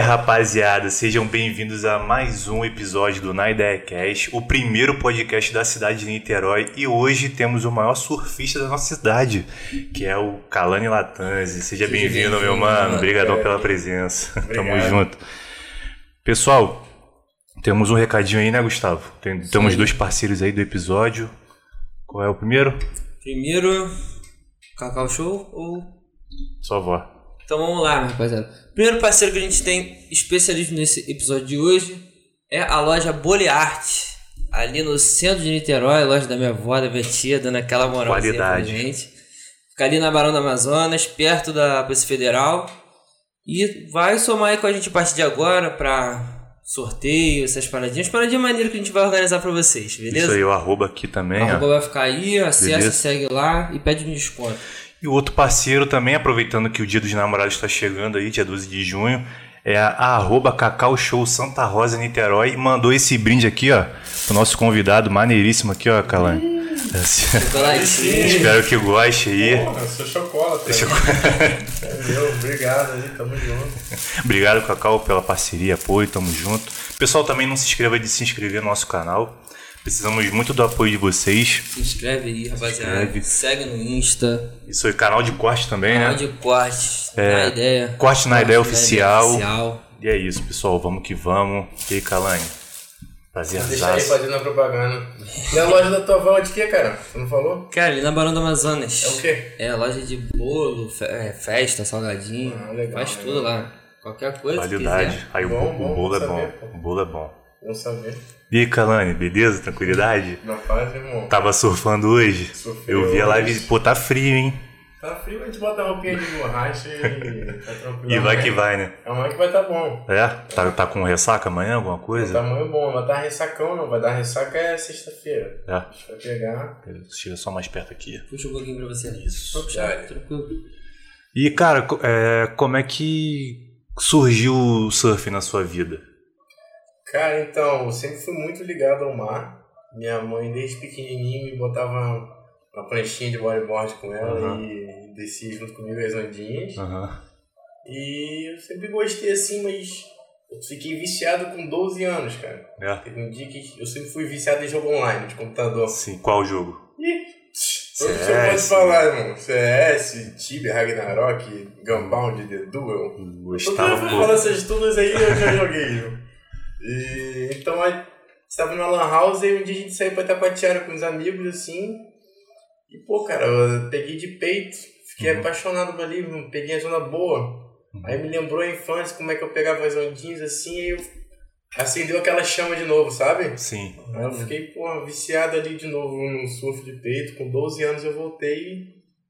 rapaziada, sejam bem-vindos a mais um episódio do Na Ideia Cast, o primeiro podcast da cidade de Niterói. E hoje temos o maior surfista da nossa cidade, que é o Kalani Latanzi. Seja bem-vindo, meu mano. Obrigadão pela presença. Tamo junto. Pessoal, temos um recadinho aí, né, Gustavo? Tem- temos dois parceiros aí do episódio. Qual é o primeiro? Primeiro, Cacau Show ou. Sua avó. Então vamos lá, rapaziada. Primeiro parceiro que a gente tem especialismo nesse episódio de hoje é a loja Bolearte. Ali no centro de Niterói, loja da minha avó, da minha tia, dando aquela moralzinha pra Qualidade. gente. Fica ali na Barão do Amazonas, perto da Polícia Federal. E vai somar aí com a gente a partir de agora pra sorteio, essas paradinhas. Paradinha maneira que a gente vai organizar pra vocês, beleza? Isso aí, o arroba aqui também, ó. arroba vai ficar aí, acessa, Beleza. segue lá e pede um desconto. E o outro parceiro também, aproveitando que o Dia dos Namorados está chegando aí, dia 12 de junho, é a, a arroba Cacau Show Santa Rosa Niterói e mandou esse brinde aqui, ó, pro nosso convidado, maneiríssimo aqui, ó, Calani. Chocolatinho. Espero que goste aí. Porra, eu sou chocolate. É meu, obrigado aí, tamo junto. Obrigado, Cacau, pela parceria, apoio, tamo junto. Pessoal, também não se inscreva de se inscrever no nosso canal. Precisamos muito do apoio de vocês. Se inscreve aí, rapaziada. inscreve. Segue no Insta. Isso aí, canal de corte também, Canal né? de cortes. É, na ideia. corte na ideia oficial. oficial. E é isso, pessoal. Vamos que vamos. E aí, Calani? Prazer, Deixa aí abraço. fazendo a propaganda. E a loja da tua avó é de quê, cara? Você não falou? Cara, ali na Barão do Amazonas. É o quê? É, loja de bolo, fe- é, festa, salgadinho. Ah, legal, faz legal. tudo lá. Qualquer coisa. Qualidade. Aí o, Bom, bo- bom, o bolo é bom bom. saber, pô. O bolo é bom. Vamos saber. E aí, Kalani, beleza? Tranquilidade? Na paz, irmão. Tava surfando hoje? Surfei Eu vi a live, hoje. pô, tá frio, hein? Tá frio, a gente bota a roupinha de borracha e tá tranquilo. E vai Amanhã- que vai, né? Amanhã que vai tá bom. É? Tá, tá com ressaca amanhã, alguma coisa? Tamanho bom, vai dar ressacão não, vai dar ressaca é sexta-feira. É. A gente vai pegar. Chega só mais perto aqui. Puxa um pouquinho pra você. Isso. Pode puxar, é. tranquilo. E, cara, é, como é que surgiu o surf na sua vida? Cara, então, eu sempre fui muito ligado ao mar. Minha mãe, desde pequenininho, me botava uma pranchinha de bodyboard com ela Aham. e descia junto comigo as ondinhas. Aham. E eu sempre gostei assim, mas eu fiquei viciado com 12 anos, cara. É. Teve um dia que eu sempre fui viciado em jogo online, de computador. Sim, qual jogo? Ih, todo CS, você pode falar, irmão. CS, Tibia, Ragnarok, Gunbound, The Duel. Todo Gostava, mundo pô. fala essas todas aí, eu já joguei. E, então, aí, estava na Lan House e um dia a gente saiu pra Itacoatiara com os amigos, assim. E, pô, cara, eu peguei de peito, fiquei Uhum. apaixonado por ali, peguei a zona boa. Aí me lembrou a infância, como é que eu pegava as ondinhas, assim, e eu acendeu aquela chama de novo, sabe? Sim. Aí eu fiquei, pô, viciado ali de novo no surf de peito. Com 12 anos eu voltei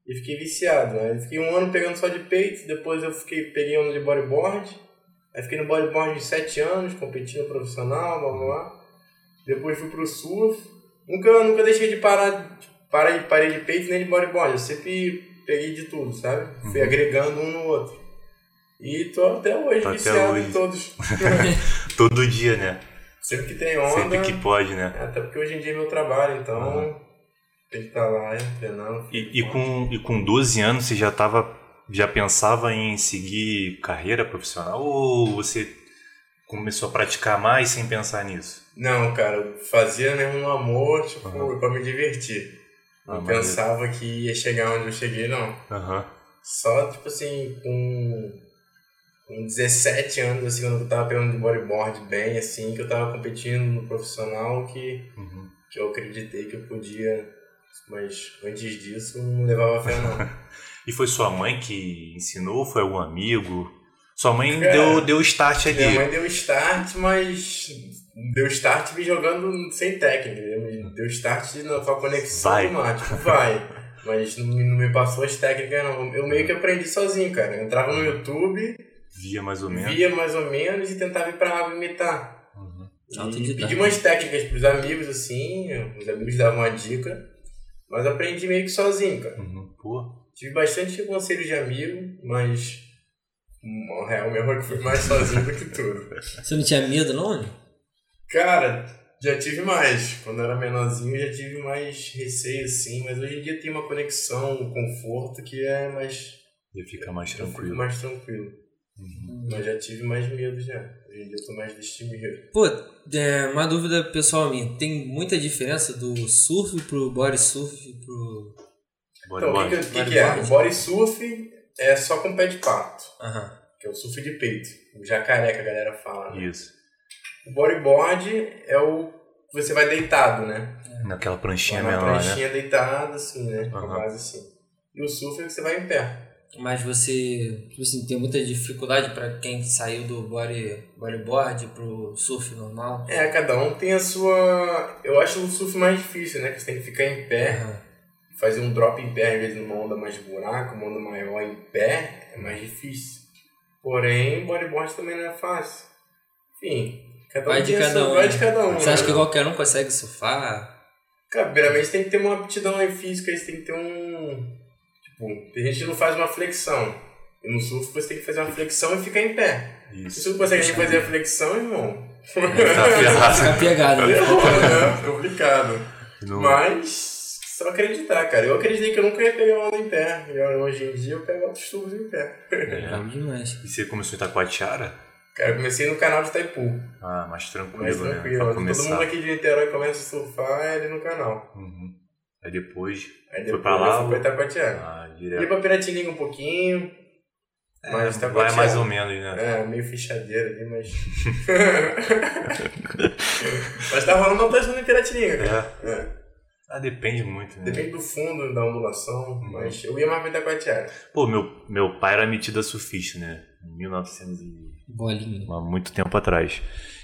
e fiquei viciado, né? Eu fiquei um ano pegando só de peito, depois eu fiquei, peguei ano de bodyboard. Aí fiquei no bodyboard de 7 anos, competindo profissional, blá blá blá. Depois fui pro surf. Nunca, nunca deixei de parar, parar, parei de peito nem de bodyboard. Eu sempre peguei de tudo, sabe? Fui Uhum. agregando um no outro. E tô até hoje Tá viciado em todos. Todo dia, né? sempre que tem onda. Sempre que pode, né? É, Até porque hoje em dia é meu trabalho, então Aham. tem que estar lá é, treinando. E, e com, e com 12 anos você já tava. Já pensava em seguir carreira profissional ou você começou a praticar mais sem pensar nisso? Não, cara, fazia mesmo no amor, tipo, Aham. pra me divertir. Ah, não maneiro. pensava que ia chegar onde eu cheguei, não. Aham. Só, tipo assim, com, com 17 anos, assim, quando eu tava pegando de bodyboard bem, assim, que eu tava competindo no profissional, que, Uhum. que eu acreditei que eu podia. Mas antes disso, não levava fé, não. E foi sua mãe que ensinou ou foi algum amigo? Sua mãe Cara, deu, deu start ali. Minha mãe deu start, mas deu start me jogando sem técnica. Deu start na com a conexão Vai. mar, tipo, vai. Mas não, me- não me passou as técnicas, não. Eu meio que aprendi sozinho, cara. Eu entrava no YouTube, Via mais ou menos. via mais ou menos e tentava ir pra água imitar. Uhum. E pedi umas técnicas pros amigos, assim, os amigos davam uma dica. Mas aprendi meio que sozinho, cara. Uhum. Pô. Tive bastante conselhos de amigo, mas o real mesmo é que fui mais sozinho do que tudo. Você não tinha medo, não? Cara, já tive mais. Quando eu era menorzinho, já tive mais receio, assim. Mas hoje em dia tem uma conexão, um conforto que é mais... Ia ficar mais tranquilo. mais tranquilo. Mas já tive mais medo já. Hoje em dia eu tô mais destemido. Pô, é, uma dúvida pessoal minha. Tem muita diferença do surf pro body surf pro... Então, o que, que, que, que é? O body surf é só com pé de pato, que é o surf de peito. O jacaré que a galera fala. né? Isso. O bodyboard é o que você vai deitado, né? Naquela pranchinha Vai na menor, né? pranchinha deitado, assim, né? Aham. base assim. E o surf é que você vai em pé. Mas você, tipo assim, tem muita dificuldade pra quem saiu do body, bodyboard pro surf normal? É, cada um tem a sua. Eu acho o surf mais difícil, né? Que você tem que ficar em pé. Fazer um drop em pé, às vezes numa onda mais buraco, uma onda maior em pé, é mais difícil. Porém, bodyboard também não é fácil. Enfim, cada um Vai de tem a cada um, Vai né? de cada um. Você acha né? que qualquer um consegue surfar? Cara, primeiramente tem que ter uma aptidão aí física, você tem que ter um. Tipo, tem gente que não faz uma flexão. E no surf você tem que fazer uma flexão e ficar em pé. Se Isso. você não consegue fazer a flexão, irmão. Tá ferrado. Fica pegado, né? é complicado. Não- Mas só acreditar, cara. Eu acreditei que eu nunca ia pegar onda em pé. E hoje em dia eu pego outros tubos em pé. É. Vamos demais. E você começou em Itacoatiara? Cara, eu comecei no canal de Itaipu. Ah, mais tranquilo, Mais né? tranquilo. Pra Todo mundo aqui de Niterói começa a surfar é ali no canal. Uhum. Aí depois. Aí Foi depois pra lá eu fui ou- pra Itacoatiara. Ah, direto. pra Piratininga um pouquinho. É, mas vai Itacoatiara- mais ou menos, né? É, meio fechadeira ali, mas. mas tá rolando uma pessoa no Piratininga, cara. É. É. Ah, depende muito, né? Depende do fundo, da ondulação, Uhum. mas eu ia mais pra Itacoatiara. Pô, meu, meu pai era metido a surfista, né? Em 1900 e... Bolinha. há muito tempo atrás.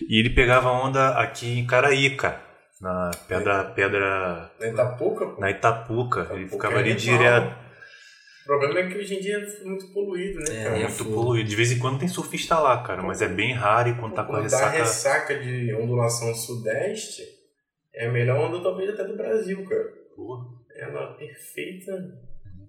E ele pegava onda aqui em Caraíca, na pedra, pedra Na Itapuca, pô. na Itapuca. Ele Itapuca ficava é ali direto. O problema é que hoje em dia é muito poluído, né, É, cara? é Muito fogo. poluído. De vez em quando tem surfista lá, cara, mas é bem raro e quando tá com a Quando dá ressaca. ressaca de ondulação sudeste, é a melhor onda talvez até do Brasil, cara. Pô, Ela é perfeita.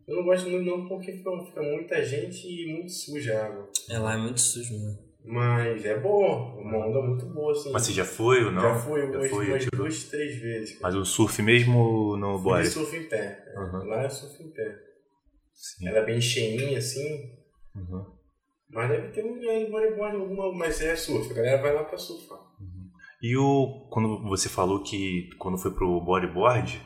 Eu não gosto muito não porque fica, muita gente e muito suja a água. É lá é muito sujo, né? Mas é boa, uma onda muito boa, assim. Mas você já foi ou não? Já fui Já umas, foi, umas tirou. duas, três vezes. cara. Mas o surf mesmo no boy? surf em pé. Uhum. Lá é surf em pé. Sim. Ela é bem cheinha, assim. Uhum. Mas deve ter um é, bodyboard alguma, mas é surf. A galera vai lá pra surfar. E o quando você falou que quando foi pro bodyboard,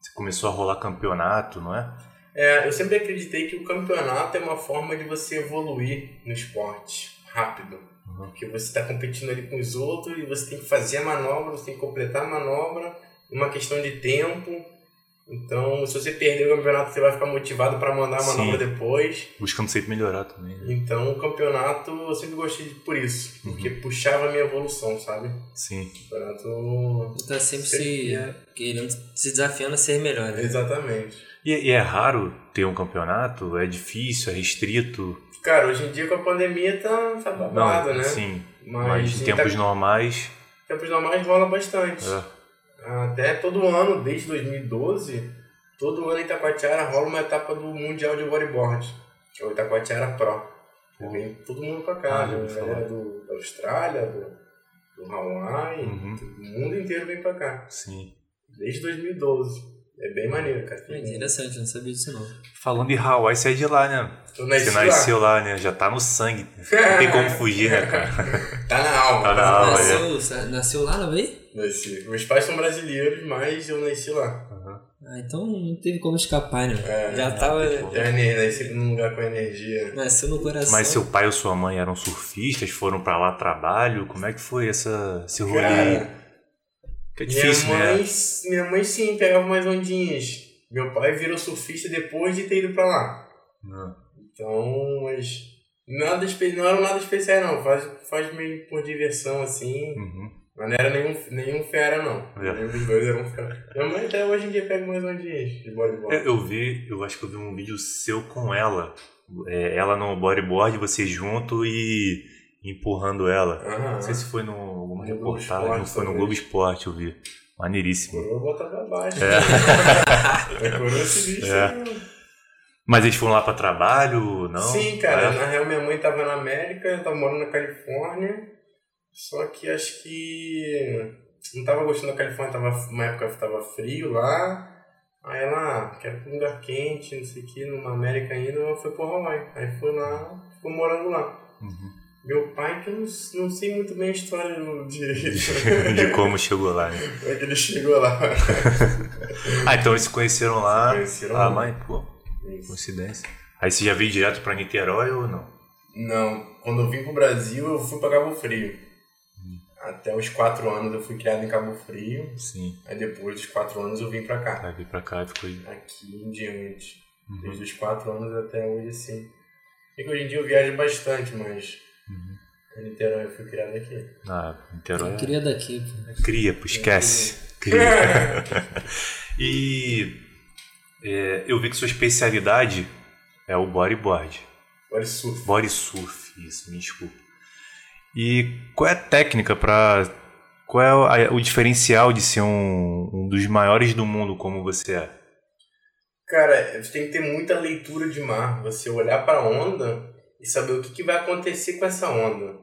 você começou a rolar campeonato, não é? É, eu sempre acreditei que o campeonato é uma forma de você evoluir no esporte rápido. Uhum. Porque você está competindo ali com os outros e você tem que fazer a manobra, você tem que completar a manobra, uma questão de tempo. Então, se você perder o campeonato, você vai ficar motivado para mandar a Sim. manobra depois. Buscando sempre melhorar também. Né? Então, o campeonato eu sempre gostei de, por isso, porque Uhum. puxava a minha evolução, sabe? Sim. O campeonato. Tá sempre se Sempre. querendo, se desafiando a ser melhor, né? Exatamente. E, e é raro ter um campeonato? É difícil? É restrito? Cara, hoje em dia com a pandemia tá, tá babado, não, né? sim. Mas, Mas, em em tempos Ita- normais. tempos normais rola bastante. É. Até todo ano, desde 2012, todo ano em Itacoatiara rola uma etapa do Mundial de Bodyboard, que é o Itacoatiara Pro. Pô. Vem todo mundo pra cá, Ah, já né? galera falar. do, da Austrália, do, do Hawaii, Uhum. o mundo inteiro vem pra cá, Sim. desde 2012. É bem maneiro, cara. É interessante, eu não sabia disso não. Falando em Hawaii, você é de lá, né? Tu nasci Você lá. nasceu lá, né? Já tá no sangue. Não tem como fugir, né, cara? Tá na alma. Tá na alma. Ah, nasceu, nasceu lá na Bahia? Nasci. Meus pais são brasileiros, mas eu nasci lá. Ah, então não teve como escapar, né? É, Já tava. Já nasci num lugar com energia. Nasceu no coração. Mas seu pai ou sua mãe eram surfistas, foram pra lá trabalho? Como é que foi essa, esse rolê? Cara, que é difícil, minha mãe, né? minha mãe sim pegava mais ondinhas. Meu pai virou surfista depois de ter ido pra lá. Não. Então, mas nada não era nada especial não. Faz, faz meio por diversão assim. Uhum. Mas não era nenhum, nenhum fera não. É. Nenhum dos dois eram fera. Minha mãe até hoje em dia pega mais ondinhas de bodyboard. É, Eu vi, eu acho que eu vi um vídeo seu com ela. É, ela no bodyboard, você junto e empurrando ela. Não sei se foi Globo reportagem, Esporte, não foi no. Globo Esporte, eu vi. Maneiríssimo. Coroa bota pra baixo. É. É. Coroa bicho. É. Mas eles foram lá pra trabalho, não? Sim, cara. É? Na real, minha mãe tava na América, eu tava morando na Califórnia. Só que acho que não tava gostando da Califórnia, tava, uma época tava frio lá. Aí ela, ah, quero um lugar quente, não sei o que, numa América ainda, foi pro Hawaii. Aí foi lá, ficou morando lá. Meu pai, que eu não, não sei muito bem a história do- de, De como chegou lá, né? como é que ele chegou lá. Ah, então eles se conheceram lá. Se conheceram ah, lá. mas, pô, Isso. coincidência. Aí você já veio direto pra Niterói ou não? Não, quando eu vim pro Brasil, eu fui pra Cabo Frio. Até os quatro anos eu fui criado em Cabo Frio. Sim. Aí depois dos quatro anos eu vim pra cá. Aí veio pra cá e ficou. Aqui em diante. Uhum. Desde os quatro anos até hoje, sim. E que hoje em dia eu viajo bastante, mas Uhum. Niterói eu fui criado aqui. Ah, Niterói. Eu queria daqui, pô. Cria, pô, esquece. Cria. e é, eu vi que sua especialidade é o bodyboard. Agora surf. Body surf, isso, me desculpa. E qual é a técnica para qual é o diferencial de ser um, um dos maiores do mundo como você é? Cara, você tem que ter muita leitura de mar. Você olhar para a onda e saber o que, que vai acontecer com essa onda.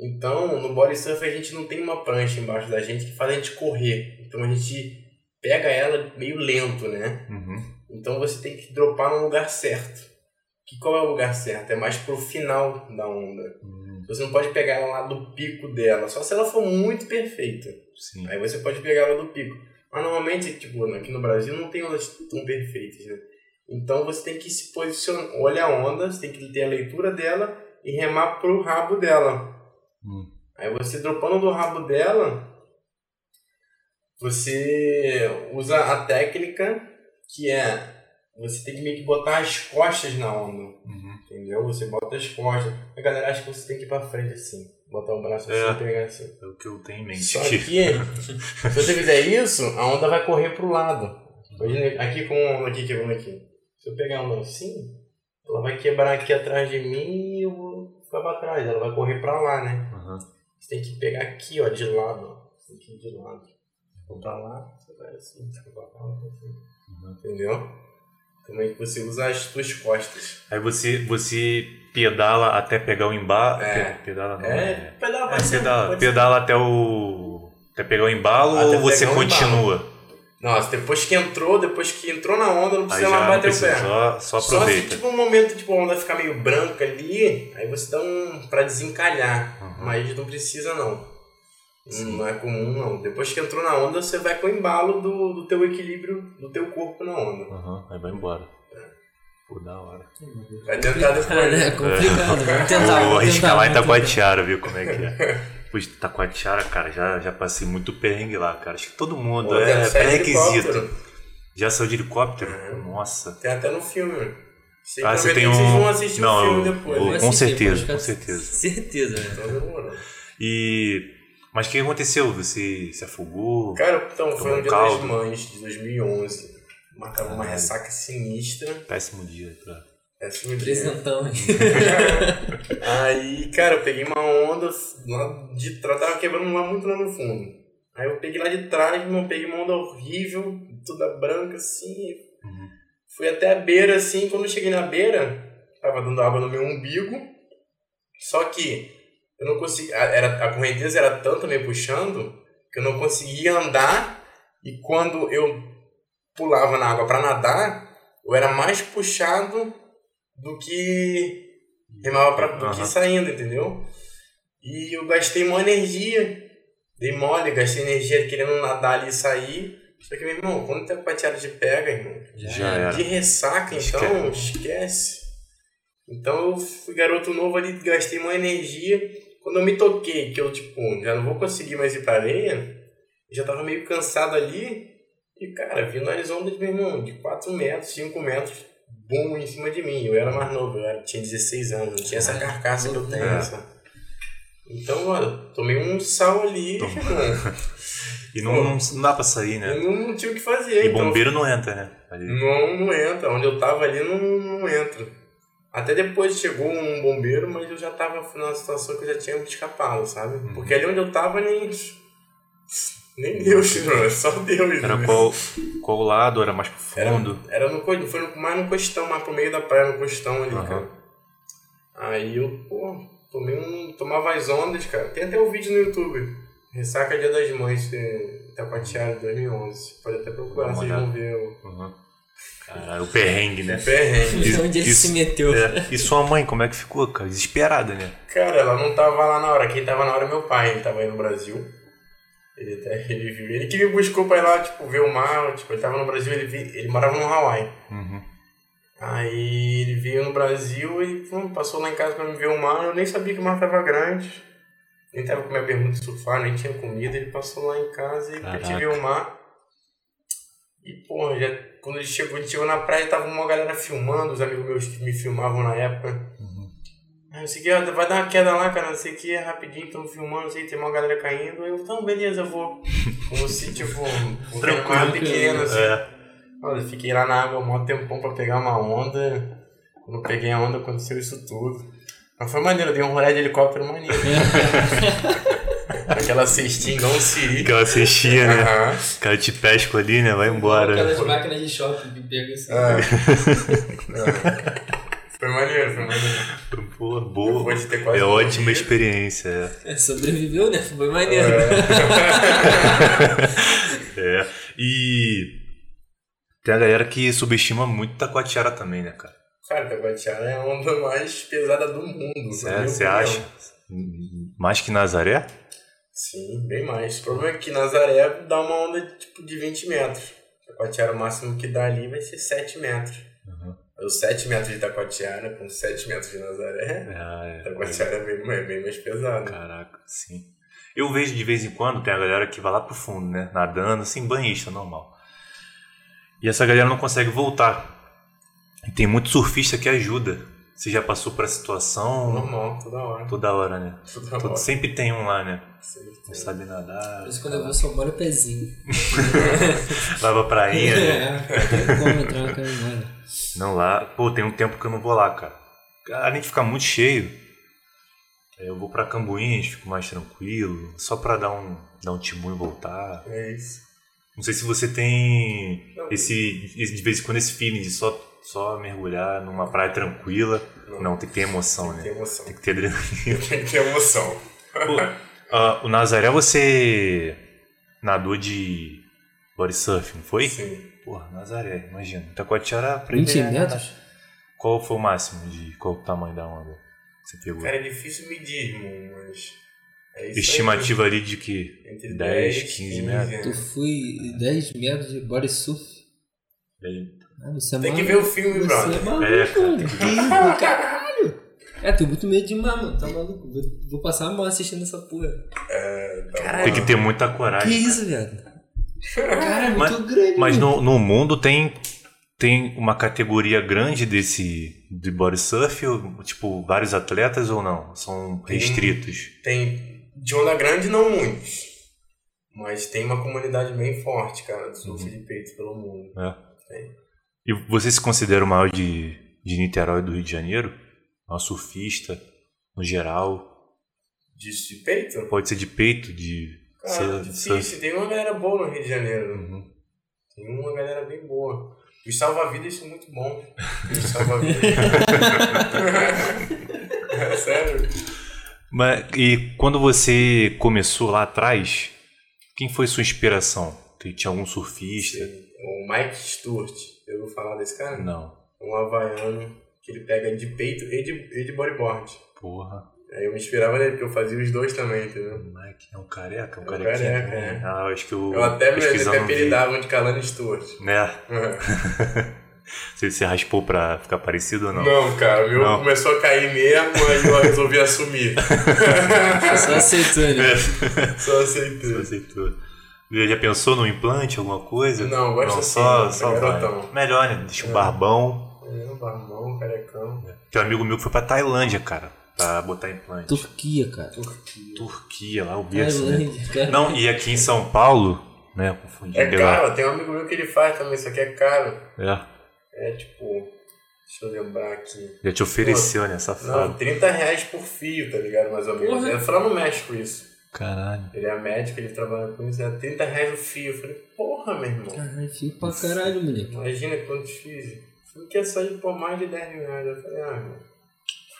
Então, no body surf a gente não tem uma prancha embaixo da gente que faz a gente correr. Então a gente pega ela meio lento, né? Uhum. Então você tem que dropar no lugar certo. Que qual é o lugar certo? É mais pro final da onda. Hum, Você não pode pegar ela lá do pico dela, só se ela for muito perfeita. Sim. Aí você pode pegar ela do pico. Mas normalmente, tipo, aqui no Brasil não tem ondas tão perfeitas, né? Então você tem que se posicionar, olhar a onda, você tem que ter a leitura dela e remar pro rabo dela. Hum. Aí você dropando do rabo dela, você usa a técnica que é você tem que meio que botar as costas na onda, Uhum. entendeu? Você bota as costas. A galera acha que você tem que ir pra frente assim, botar o braço assim É. e pegar assim. É o que eu tenho em mente. Só que, se você fizer isso, a onda vai correr pro lado. Imagina aqui com a onda aqui quebrando aqui. Se eu pegar a onda assim, ela vai quebrar aqui atrás de mim e eu vou ficar pra trás. Ela vai correr pra lá, né? Uhum. Você tem que pegar aqui, ó, de lado. ó. Você tem que ir de lado. Vou pra lá, você vai assim, você vai pra cá, vai assim. Entendeu? Também que você usa as suas costas. Aí você, você pedala até pegar o embalo. É. Pe- Pedala não. É, pedala, É, pedala, pedala até o. Até pegar o embalo Até ou você o continua? Nossa, depois que entrou, depois que entrou na onda, não precisa mais bater o precisa, pé. só, só Só se aproveita. tipo um momento, tipo, a onda ficar meio branca ali, aí você dá um pra desencalhar. Uhum. Mas não precisa não. Sim. Não é comum não. Depois que entrou na onda, você vai com o embalo do, do teu equilíbrio, do teu corpo na onda. Uhum, aí vai embora. Pô, da hora. Vai tentar depois. É né? complicado. Vamos tentar. Vou arriscar lá em. Taquatiara, ver como é que é. Pois Taquatiara, cara, já, já passei muito perrengue lá, cara. Acho que todo mundo Pô, é pré-requisito. Já saiu de helicóptero? Uhum. Nossa. Tem até no filme. Sei Ah, que você tem vocês um- vão assistir Não, o filme eu- depois. eu- né? Vou Com assistir, certeza, pode ficar- com certeza. Certeza, né? Então demorou. E. Mas o que aconteceu? Você se afogou? Cara, então, foi um dia caldo. das mães de 2011. Mataram uma ressaca sinistra. Péssimo dia pra. Péssimo dia. Presentão. Aí, cara, eu peguei uma onda lá de trás, tava quebrando lá muito lá no fundo. Aí eu peguei lá de trás, mano, peguei uma onda horrível, toda branca assim. Uhum. Fui até a beira assim, quando eu cheguei na beira, tava dando água no meu umbigo. Só que eu não consegui. a- Era, a correnteza era tanto me puxando que eu não conseguia andar. E quando eu pulava na água para nadar, eu era mais puxado do que remava pra, do que Aham. saindo, entendeu? E eu gastei uma energia, dei mole, gastei energia querendo nadar ali e sair. Só que, meu irmão, quando tem a pateada de pega, irmão, Já era. de ressaca, então, esquece. Então eu fui garoto novo ali, gastei uma energia. Quando eu me toquei, que eu, tipo, já não vou conseguir mais ir pra areia, já tava meio cansado ali. E, cara, vindo as ondas, meu irmão, de 4 metros, 5 metros, bum, em cima de mim. Eu era mais novo, eu era, tinha 16 anos, não tinha essa carcaça que eu tenho? Então, mano, tomei um sal ali, irmão. E não, não, não dá pra sair, né? Eu não, não tinha o que fazer. E então bombeiro não entra, né? Ali. não, não entra. Onde eu tava ali não, não entra. Até depois chegou um bombeiro, mas eu já tava numa situação que eu já tinha escapado, sabe? Uhum. Porque ali onde eu tava nem. Nem Deus, mano, só Deus. Era né? qual, qual lado? Era mais pro Era, fundo? era no, foi no- mais no costão, mais pro meio da praia, no costão ali, Aham. cara. Aí eu, pô, tomei um. Tomava as ondas, cara. Tem até o vídeo no YouTube. Ressaca Dia das Mães, Itacoatiara, 2011. Pode até procurar, vocês vão ver. o- Uhum. Caralho, o perrengue, né? Perrengue. Isso- Onde ele isso- se meteu. É. E sua mãe, como é que ficou, cara? Desesperada, né? Cara, ela não tava lá na hora. Quem tava na hora é meu pai. Ele tava aí no Brasil. Ele, até- ele, ele que me buscou pra ir lá, tipo, ver o mar. Tipo, ele tava no Brasil, ele, vi- ele morava no Hawaii. Uhum. Aí ele veio no Brasil e pum, passou lá em casa pra me ver o mar. Eu nem sabia que o mar tava grande. Nem tava com minha bermuda de surfar, nem tinha comida. Ele passou lá em casa e pra te Caraca. ver o mar. E, porra, já, quando ele chegou, a gente chegou na praia, tava uma galera filmando, os amigos meus que me filmavam na época. Aí eu sei que ó, vai dar uma queda lá, cara, não sei o que, rapidinho, estamos filmando, não sei, tem uma galera caindo. Eu, então, beleza, eu vou. Como se, tipo, um mar pequeno, assim. É. Olha, fiquei lá na água um tempão pra pegar uma onda. Quando eu peguei a onda, aconteceu isso tudo. Mas foi maneiro, eu dei um rolê de helicóptero maneiro. Aquela cestinha igual um siri. Aquela cestinha, né? Aham. Cara, te pesco ali, né? Vai embora. Aquelas máquinas de shopping que pegam assim. Foi maneiro, foi maneiro. Pô, boa. Depois de ter quase É ótima experiência, é. É, sobreviveu, né? Foi maneiro. É. E tem a galera que subestima muito Taquatiara também, né, cara? Cara, Taguatiara é a onda mais pesada do mundo. Sério, você acha? Mais que Nazaré? Sim, bem mais. O problema é que Nazaré dá uma onda tipo, de 20 metros. Taquatiara, o máximo que dá ali vai ser 7 metros. Uhum. Os 7 metros de Taquatiara com 7 metros de Nazaré, Ah, é. Taquatiara é bem, é bem mais pesado. Caraca, sim. Eu vejo de vez em quando, tem a galera que vai lá pro fundo, né? Nadando, assim, banhista, normal. E essa galera não consegue voltar. E tem muito surfista que ajuda. Você já passou por essa situação? Normal, toda hora. Toda hora, né? Toda Todo- hora. sempre tem um lá, né? Sempre Não sabe nadar. Por isso quando eu vou só molho o pezinho. Vai pra prainha, né? É, não tem como entrar na caminhada. Não lá. Pô, tem um tempo que eu não vou lá, cara. Além de ficar muito cheio, eu vou pra Cambuinhas, fico mais tranquilo, só pra dar um, dar um timão e voltar. É isso. Não sei se você tem esse- de vez em quando esse feeling de só, só mergulhar numa praia tranquila. Não. Não, tem que ter emoção, Tem que ter né? emoção. Tem que ter adrenalina. Tem que ter emoção. Pô, ah, o Nazaré, você nadou de body surf, não foi? Sim. Porra, Nazaré, imagina. Taquatiara 20 aprender a nadar. metros? Qual foi o máximo de qual o tamanho da onda que você pegou? Cara, é difícil medir, irmão, mas. É Estimativa ali de que aí. Entre 10, 10, 15 metros. Tu fui 10 metros de body surf. Ah, você é Tem que ver o filme, Você brother. é maluco, É, cara, caralho. É, tu muito medo de mano. Tá maluco? Vou, vou passar a mão assistindo essa porra. Tá tem que ter muita coragem. Que isso, viado? Cara, é muito Mas- grande. Mas mano. no, no mundo tem, tem uma categoria grande desse de body surf, ou, tipo, vários atletas ou não? São Tem- restritos. Tem. De onda grande, não muitos. Mas tem uma comunidade bem forte, cara, de surf de peito pelo mundo. né? E você se considera o maior de, de Niterói do Rio de Janeiro? Maior surfista, no geral? Disso de peito? Pode ser de peito, de Cara, ser- difícil. surf. Tem uma galera boa no Rio de Janeiro. Uhum. Tem uma galera bem boa. Os salva-vidas são muito bons. Os salva-vidas. é sério. Mas, e quando você começou lá atrás, quem foi sua inspiração? Tinha algum surfista? O Mike Stewart. Eu vou falar desse cara? Não. Um havaiano que ele pega de peito e de, e de bodyboard. Porra. Aí eu me inspirava nele, porque eu fazia os dois também, entendeu? Mike é um careca, um É um carequinha. careca, é. Ah, eu acho que eu, Eu até me eles vi. apelidavam de Kalani Stewart. Né? Você, você raspou pra ficar parecido ou não? Não, cara, o meu Não. começou a cair mesmo, aí eu resolvi assumir. Só aceitou, né? Só aceitei. Você aceitou. Já pensou no implante, alguma coisa? Não, gosto não, assim, só, né? só Garotão. vai. Melhor, né? Deixa um barbão. É, barbão, carecão. Tem um amigo meu que foi pra Tailândia, cara, pra botar implante. Turquia, cara. Turquia, lá o berço, né? Tailândia, cara. Não, e aqui em São Paulo, né? Confundi. É caro, tem um amigo meu que ele faz também, isso aqui é caro. É. É tipo. Deixa eu lembrar aqui. Já te ofereceu, né? Não, Safado. 30 reais por fio, tá ligado? Mais ou menos. Porra. É só no México isso. Caralho. Ele é médico, ele trabalha com isso, é 30 reais o fio. Eu falei, porra, meu irmão. Caralho, fio pra caralho, moleque. Imagina quantos fios. Fio quer sair por mais de 10 mil reais. Eu falei, ah, meu.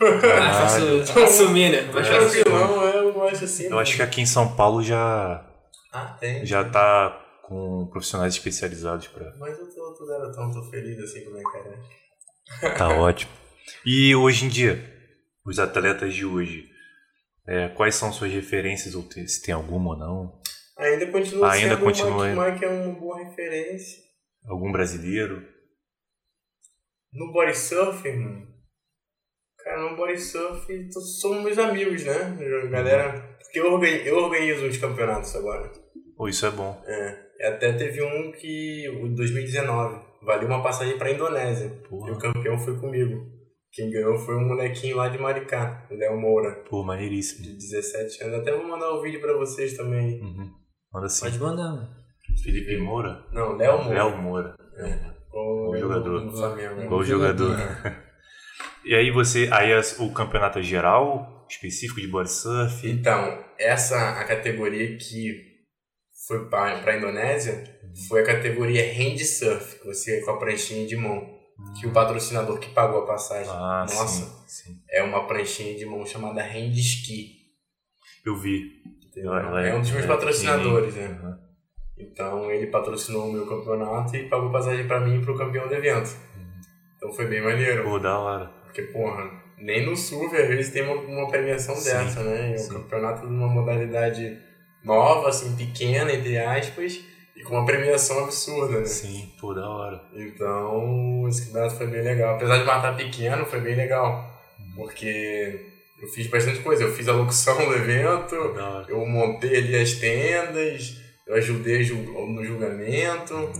Mais fácil assumir, né? Mas é, eu gosto assim. Eu acho que aqui em São Paulo já, Ah, tem. já tá com profissionais especializados para. Mas eu tô, tô, tô, tão, tô feliz assim com a minha carreira. Tá ótimo. E hoje em dia, os atletas de hoje, é, quais são suas referências, ou se tem alguma ou não? Ainda continua Ainda sendo continua, o? Mike Mike é uma boa referência. Algum brasileiro? No body surf, mano. Cara, no body surf são meus amigos, né? Galera. Porque eu organizo, eu organizo os campeonatos agora. Pô, isso é bom. É. Até teve um que, o de 2019, valeu uma passagem pra Indonésia. Porra. E o campeão foi comigo. Quem ganhou foi um molequinho lá de Maricá, o Léo Moura, Pô, maneiríssimo. de 17 anos. Até vou mandar o vídeo pra vocês também. Uhum. Manda sim. Pode mandar, mano. Felipe Moura? Não, Léo Moura. Léo Moura. Com Bom jogador. Né? Bom jogador. E aí você. Aí as- o campeonato é geral, específico de body surf. Então, essa a categoria que foi para a Indonésia foi a categoria hand surf, que você com a pranchinha de mão. Que o patrocinador que pagou a passagem. Ah, Nossa, sim, sim. é uma pranchinha de mão chamada hand ski. Eu vi. Ela É um dos meus é patrocinadores, né? Uhum. Então ele patrocinou o meu campeonato e pagou passagem pra mim e pro campeão do evento. Então foi bem maneiro. Pô, da hora. Porque, porra, nem no surf às vezes tem uma, uma premiação Sim, dessa, né? E um campeonato de uma modalidade nova, assim, pequena, entre aspas, e com uma premiação absurda, né? Sim, da hora. Então, esse campeonato foi bem legal. Apesar de matar pequeno, foi bem legal. Porque eu fiz bastante coisa. Eu fiz a locução do evento, eu montei ali as tendas, eu ajudei ju- no julgamento.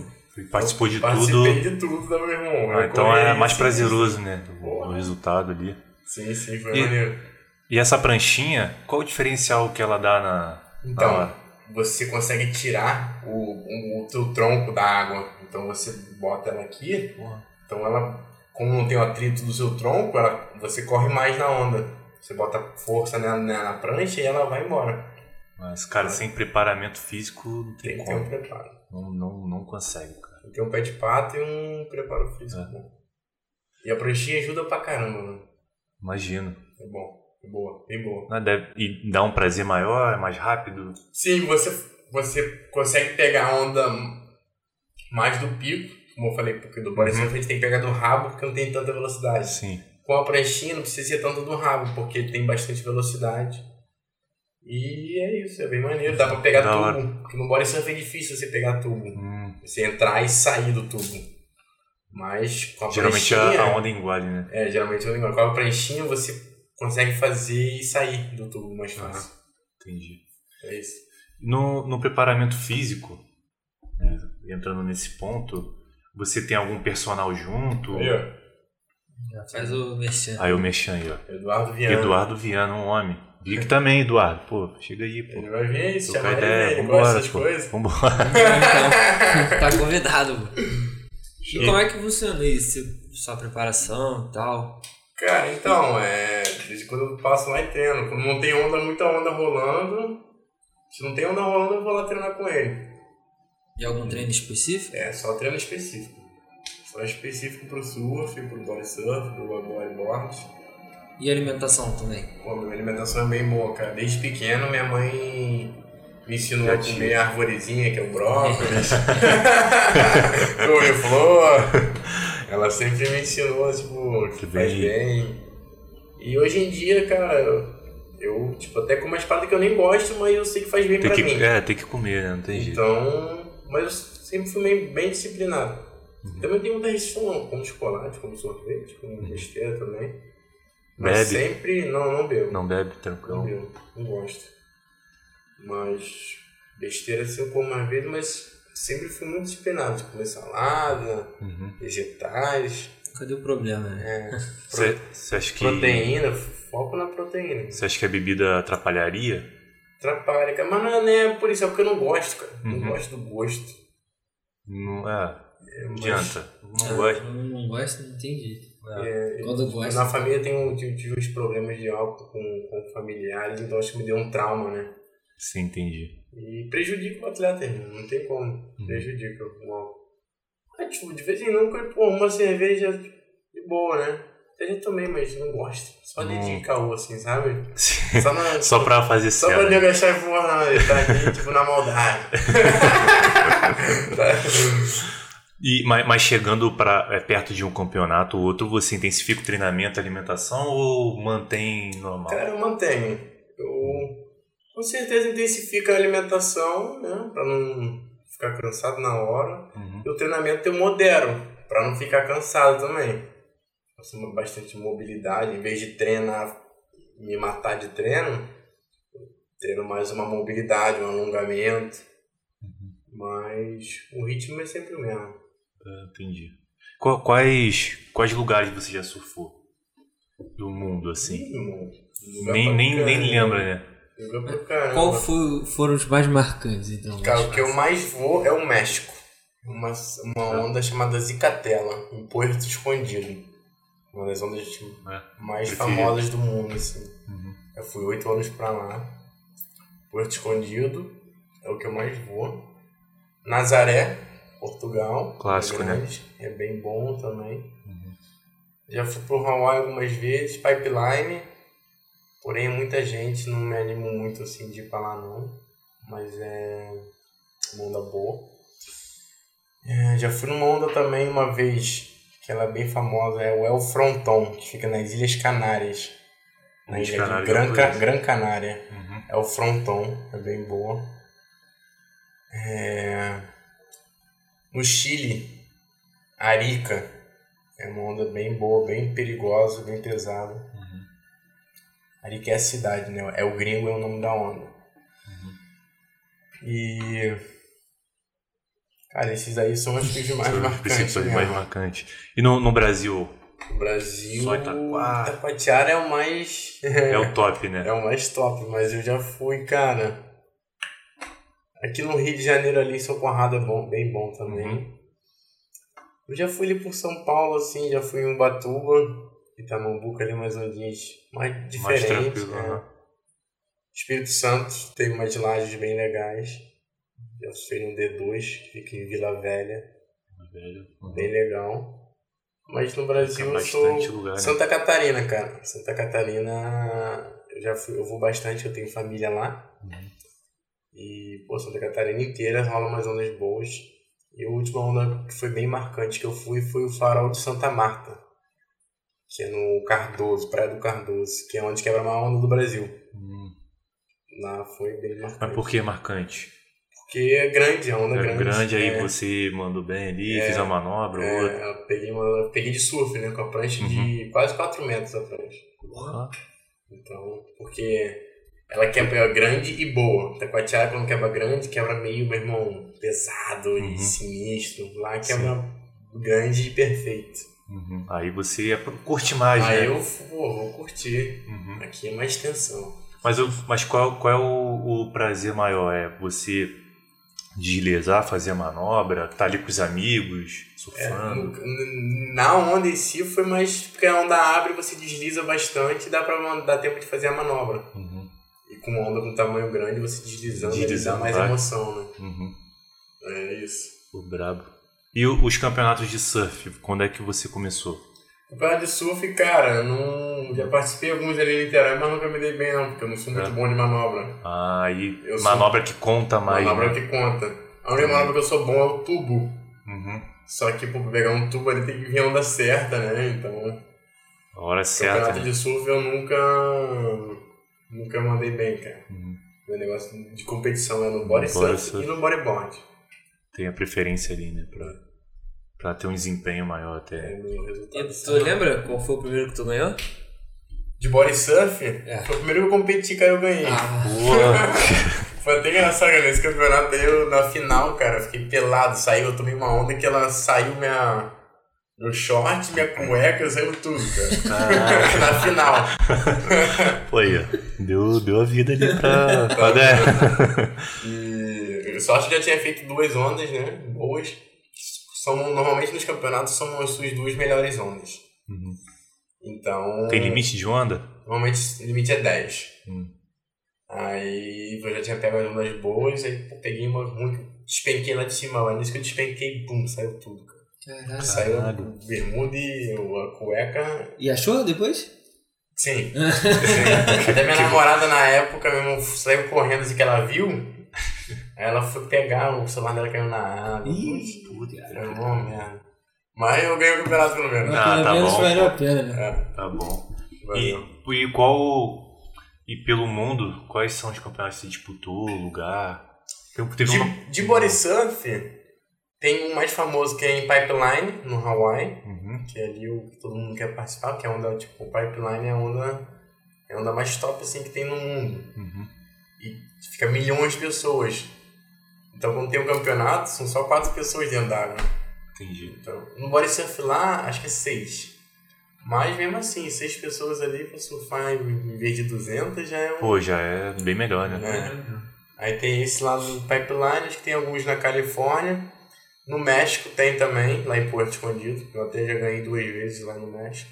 Participou de Participei tudo. de tudo, tá, meu irmão? Ah, então é mais sim, prazeroso, né? O, o resultado ali. Sim, sim, foi E- maneiro. E essa pranchinha, qual o diferencial que ela dá na. Então, na? Você consegue tirar o, o, teu tronco da água. Então você bota ela aqui, então ela, como não tem o atrito do seu tronco, ela, você corre mais na onda. Você bota força na, na, na prancha e ela vai embora. Mas, cara, sem preparamento físico não tem, Tem que ter um como. preparo. Não, não, não consegue, cara. Tem um pé de pato e um preparo físico É. E a pranchinha ajuda pra caramba, mano. Imagino. É bom, boa, bem boa. Não, deve, e dá um prazer maior, é mais rápido. Sim, você, você consegue pegar a onda mais do pico, como eu falei, porque do body Uhum. surf a gente tem que pegar do rabo porque não tem tanta velocidade. Sim. Com a pranchinha não precisa ser tanto do rabo, porque tem bastante velocidade. E é isso, é bem maneiro. Dá pra pegar Da tubo. hora. Porque no body surf é difícil você pegar tubo. Hum, Você entrar e sair do tubo. Mas com a geralmente pranchinha... a, a onda engole, né? É, geralmente eu lembro. Com a pranchinha você consegue fazer e sair do tubo mais fácil. Entendi. É isso. No, no preparamento físico, né, entrando nesse ponto, você tem algum personal junto? Aí, ó. Faz o merchan. Aí eu mexo aí, ó. Eduardo Viana. Eduardo Viana, um homem. Vic também, Eduardo. Pô, chega aí, pô. Ele vai vir aí, se ele, ideia, ele gosta vambora, dessas pô. coisas. Vambora. Então, tá convidado, mano. E E- como é que funciona isso? Sua preparação e tal? Cara, então, é. Desde quando eu passo lá e treino. Quando não tem onda, muita onda rolando. Se não tem onda rolando, eu vou lá treinar com ele. E algum treino específico? É, só treino específico. Só específico pro surf, pro body surf, pro bodyboard. E alimentação também? Pô, minha alimentação é bem boa, cara. Desde pequeno, minha mãe me ensinou Já a comer a arvorezinha, que é o brócolis. comer flor. Ela sempre me ensinou, tipo, que faz bem. bem. E hoje em dia, cara, eu, tipo, até como uma espada que eu nem gosto, mas eu sei que faz bem Tem pra que, mim. é, tem que comer, né? Não tem jeito. Então, mas eu sempre fui meio bem disciplinado. Uhum. Também tem muita restrição, não. Como chocolate, como sorvete, como besteira também. Mas Bebe? sempre, não, não bebo. Não bebe, Não tranquilo. bebo, não gosto. Mas besteira assim eu como às vezes, mas sempre fui muito disciplinado. De comer salada, Uhum. vegetais, Cadê o problema, né? é, Você você acha que. proteína, foco na proteína. Você acha que a bebida atrapalharia? Atrapalha, cara. Mas não é, nem por isso, é porque eu não gosto, cara. Uhum. Não gosto do gosto. Não, é, não mas- adianta. Não gosto. não gosto, não tem jeito. É, Quando gosta. Na família tem um, tive, tive uns problemas de álcool com, com familiares, então acho que me deu um trauma, né? Sim, entendi. E prejudica o atleta, não tem como. Uhum. Prejudica o álcool. Mas, tipo, de vez em nunca, pô, uma cerveja de boa, né? A gente também, mas não gosta. Só Não. de caô, assim, sabe? Só, na, Só pra fazer Só pra certo. nego achar que, porra, ele tá aqui, tipo, na maldade. E, mas, mas chegando para é, perto de um campeonato ou outro, você intensifica o treinamento, a alimentação ou mantém normal? Cara, eu mantenho. Eu com certeza intensifica a alimentação, né? Pra não ficar cansado na hora. Uhum. E o treinamento eu modero, pra não ficar cansado também. Faço bastante mobilidade, em vez de treinar, me matar de treino, treino mais uma mobilidade, um alongamento. Mas o ritmo é sempre o mesmo. Ah, entendi. Qu- Quais, quais lugares você já surfou? Do mundo, assim? Nem, nem, nem caramba. lembra, né? Lugar pra caramba. Qual foi, foram os mais marcantes, então? Cara, o que eu mais vou é o México. Uma, uma onda chamada Zicatela, em Porto Escondido. Uma das ondas É, mais prefiro. famosas do mundo, assim. Uhum. Eu fui oito anos pra lá. Porto Escondido é o que eu mais vou. Nazaré, Portugal. Clássico, é né? grande, É bem bom também. Uhum. Já fui pro Hawaii algumas vezes, Pipeline. Porém, muita gente, não me animo muito assim de ir pra lá não. Mas é uma onda boa. É, já fui numa onda também uma vez, que ela é bem famosa, é o El Fronton, que fica nas Ilhas Canárias. Na Ilhas ilha Canárias, de Gran, Ca-. Gran Canária. Uhum. É o Fronton, é bem boa. É, No Chile, Arica, é uma onda bem boa, bem perigosa, bem pesada. Uhum. Arica é a cidade, né? É o gringo, é o nome da onda. Uhum. E. Cara, esses aí são os que os mais São os marcantes. principais mesmo. mais marcantes. E no, no Brasil, O Brasil. Só Itaquá. É o mais. é o top, né? É o mais top, mas eu já fui, cara. Aqui no Rio de Janeiro ali, Socorrado é bom, bem bom também. Uhum. Eu já fui ali por São Paulo, assim, já fui em Ubatuba, Itamambuca ali, umas ondinhas mais Mais diferentes. tranquilo, é. aham. Espírito Santo tem umas lajes bem legais. Já fui no D2, que fica em Vila Velha, Velho. Uhum. bem legal. Mas no Brasil eu sou lugar, né? Santa Catarina, cara. Santa Catarina, eu já fui, eu vou bastante, eu tenho família lá. Uhum. E, pô, Santa Catarina inteira rola umas ondas boas. E a última onda que foi bem marcante que eu fui foi o farol de Santa Marta. Que é no Cardoso, Praia do Cardoso, que é onde quebra a maior onda do Brasil. Hum. Lá foi bem marcante. Mas por que marcante? Porque é grande, a onda é É grande. grande, aí é, você mandou bem ali, É, fez a manobra, é, outra. eu peguei, uma, peguei de surf, né? Com a prancha Uhum. de quase 4 metros a prancha. Porra. Então, porque ela quebra grande e boa. Taquatiara, quando quebra grande, quebra meio, meu irmão, pesado Uhum. e sinistro. Lá quebra grande e perfeito. Uhum. Aí você é curte mais, Aí né? eu pô, vou curtir. Uhum. Aqui é mais tensão. Mas, eu- mas qual, qual é o, o prazer maior? É você deslizar, fazer a manobra, tá ali com os amigos, É, surfando? no- na onda em si foi mais porque a onda abre, você desliza bastante e dá pra dar tempo de fazer a manobra. Uhum. E com uma onda com tamanho grande, você deslizando, Deslizando, dá mais vai. emoção, né? Uhum. É isso. Pô, brabo. E os campeonatos de surf, quando é que você começou? Campeonato de surf, cara, não. Já participei alguns ali em Niterói, mas nunca me dei bem não, porque eu não sou muito É. bom de manobra. Ah, aí Eu sou- manobra que conta mais, manobra né? que conta. A única manobra que eu sou bom é o tubo. Uhum. Só que pra pegar um tubo ali tem que vir a onda certa, né? Então, A hora certa, campeonato né? de surf eu nunca. Nunca mandei bem, cara. Uhum. Meu negócio de competição é no body surf. e no bodyboard. Tem a preferência ali, né? Pra, pra ter um desempenho maior até. E tu lembra qual foi o primeiro que tu ganhou? De body surf, É. foi o primeiro que eu competi, cara, eu ganhei. Ah, Boa! Foi até engraçado, cara, nesse campeonato eu, na final, cara, fiquei pelado, saiu, eu tomei uma onda que ela saiu minha. Meu short, minha cueca, saiu tudo, cara. Na final. Aí, ó. Deu, deu a vida ali pra. pra dar. E eu só acho que já tinha feito duas ondas, né? Boas. São, normalmente nos campeonatos são as suas duas melhores ondas. Uhum. Então. Tem limite de onda? Normalmente o limite é 10. Hum. Aí eu já tinha pego as ondas boas, aí pô, peguei uma ruim, despenquei lá de cima, mas nisso que eu despenquei, pum, saiu tudo, cara. caralho. Saiu a bermuda e a cueca. E achou depois? Sim. Sim. Até minha namorada na época mesmo saiu correndo assim que ela viu. Aí ela foi pegar, o celular dela caiu na água. Ih, puta, era uma merda. Mas eu ganhei o campeonato pelo menos. Ah, pelo tá menos bom, valeu a pena, né? É, Tá bom. valeu. E, e qual. E pelo mundo, quais são os campeonatos que você disputou, lugar? Tem- Teve. De, de body surf, tem um mais famoso que é em Pipeline, no Hawaii. Uhum. que é ali o que todo mundo quer participar, que é a onda, tipo, o pipeline é a onda, é a onda mais top assim que tem no mundo. Uhum. E fica milhões de pessoas. Então quando tem um campeonato, são só quatro pessoas dentro da água. Entendi. Então, no body surf lá, acho que é seis. Mas mesmo assim, seis pessoas ali pra surfar em vez de 200 já é um... Pô, já é bem melhor, né? É. Aí tem esse lá do Pipeline, acho que tem alguns na Califórnia. No México tem também, lá em Porto Escondido. Eu até já ganhei duas vezes lá no México.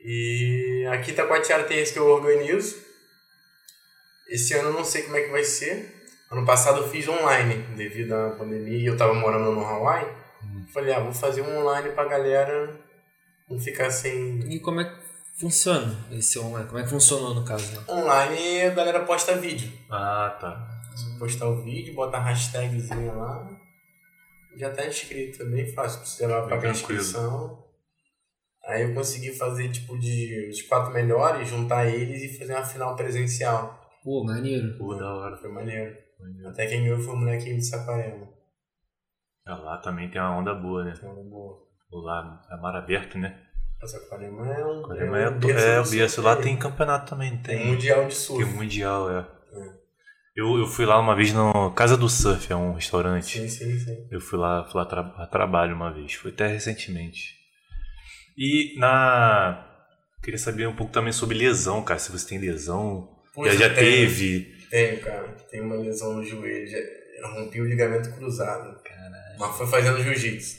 E aqui em Taquatiara tem esse que eu organizo. Esse ano eu não sei como é que vai ser. Ano passado eu fiz online, devido à pandemia, e eu tava morando no Hawaii. Falei, ah, vou fazer um online pra galera não ficar sem. E como é que funciona esse online? Como é que funcionou no caso? né? Online a galera posta vídeo. Ah, tá. postar o vídeo, bota a hashtagzinha lá. Já tá inscrito também, fácil. Precisa lá pagar a inscrição. Aí eu consegui fazer, tipo, de os quatro melhores, juntar eles e fazer uma final presencial. Pô, maneiro. Pô, da hora. Foi maneiro. Maneiro. Até quem ganhou foi o molequinho de Saquarema. Ah, lá também tem uma onda boa, né? Então, boa. Lá é mar aberto, né? A Saquarema é um. Saquarema é, um do- berço é do o berço. Lá tem campeonato também, Tem tem? mundial de surf. Tem mundial, é. Eu, eu fui lá uma vez no Casa do Surf, é um restaurante. Sim, sim, sim. Eu fui lá, fui lá tra a trabalho uma vez, foi até recentemente. E na. Queria saber um pouco também sobre lesão, cara. Se você tem lesão. Já já tem. teve. Tenho, cara. Tenho uma lesão no joelho. Já rompi o ligamento cruzado. Caralho. Mas foi fazendo jiu-jitsu.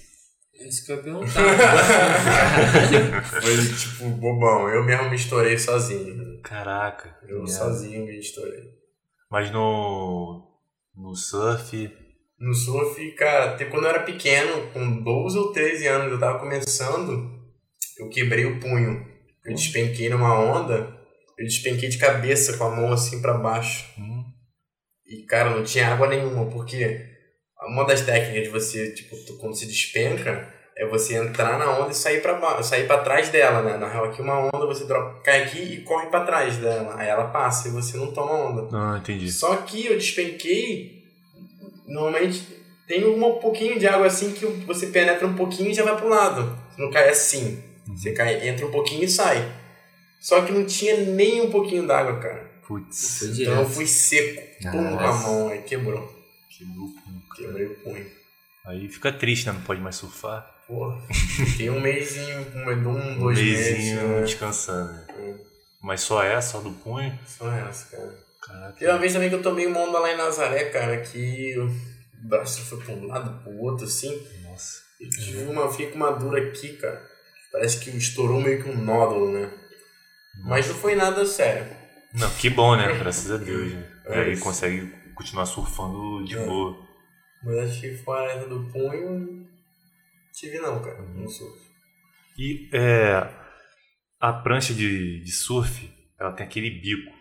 Isso que eu perguntar. Foi tipo bobão. Eu mesmo me estourei sozinho. Caraca. Eu merda. sozinho me estourei. Mas no. No surf. No surf, cara, até quando eu era pequeno, com 12 ou 13 anos, eu tava começando, eu quebrei o punho. Eu despenquei numa onda, eu despenquei de cabeça com a mão assim pra baixo. Hum, E, cara, não tinha água nenhuma, porque uma das técnicas de você, tipo, quando se despenca, é você entrar na onda e sair pra baixo, sair para trás dela, né? Na real, aqui uma onda você dropa, cai aqui e corre pra trás dela. Aí ela passa e você não toma onda. Ah, entendi. Só que eu despenquei, normalmente tem um pouquinho de água assim que você penetra um pouquinho e já vai pro lado. Você não cai assim. Você cai, entra um pouquinho e sai. Só que não tinha nem um pouquinho d'água, cara. Putz. Então eu fui seco, pum, com a mão, aí quebrou. Quebrou o punho, cara. Quebrei o punho. Aí fica triste, né? Não pode mais surfar. Porra, fiquei um mêsinho, um, um Um dois mesinho meses. né? descansando, né? Hum. Mas só é, só do punho? Só essa, cara. Caraca. Teve uma vez também que eu tomei uma onda lá em Nazaré, cara, que o braço foi pra um lado, pro outro, assim. Nossa. Eu tive uma, fiquei com uma dura aqui, cara. Parece que estourou meio que um nódulo, né? Mas não foi nada sério. Não, que bom, né? Graças a Deus, né? É Aí isso. consegue continuar surfando de É. boa. Mas acho que fora do punho, tive não, cara. Não surf. E é, a prancha de, de surf, ela tem aquele bico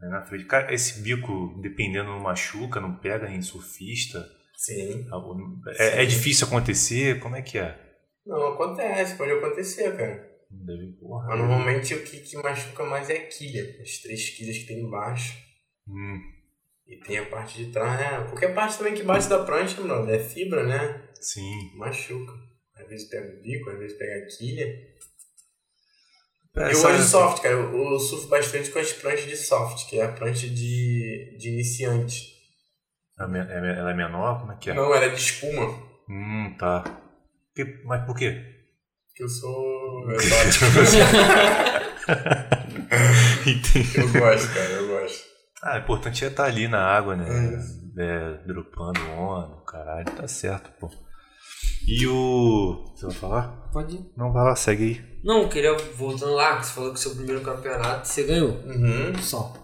né, na frente. Cara, esse bico, dependendo, não machuca, não pega em surfista. Sim. É, é Sim. difícil acontecer? Como é que é? Não, acontece, pode acontecer, cara. Deve, Mas normalmente o que, que machuca mais é a quilha. As três quilhas que tem embaixo. Hum, E tem a parte de trás, né? Qualquer parte também que bate da prancha, mano, é fibra, né? sim. Machuca. Às vezes pega o bico, às vezes pega a quilha. Eu Essa- gosto de soft, cara. Eu, eu surfo bastante com as pranchas de soft, que é a prancha de, de iniciante. Ela é é ela é menor? Como é que é? Não, ela é de espuma. Hum, tá. Que- mas por quê? Que eu sou exótico. Eu gosto, cara, eu gosto. Ah, o importante é estar ali na água, né? É É, dropando onda, caralho, tá certo, pô. E o. Você vai falar? Pode ir. Não, vai lá, segue aí. Não, eu queria, voltando lá, você falou que o seu primeiro campeonato você ganhou. Uhum. Só.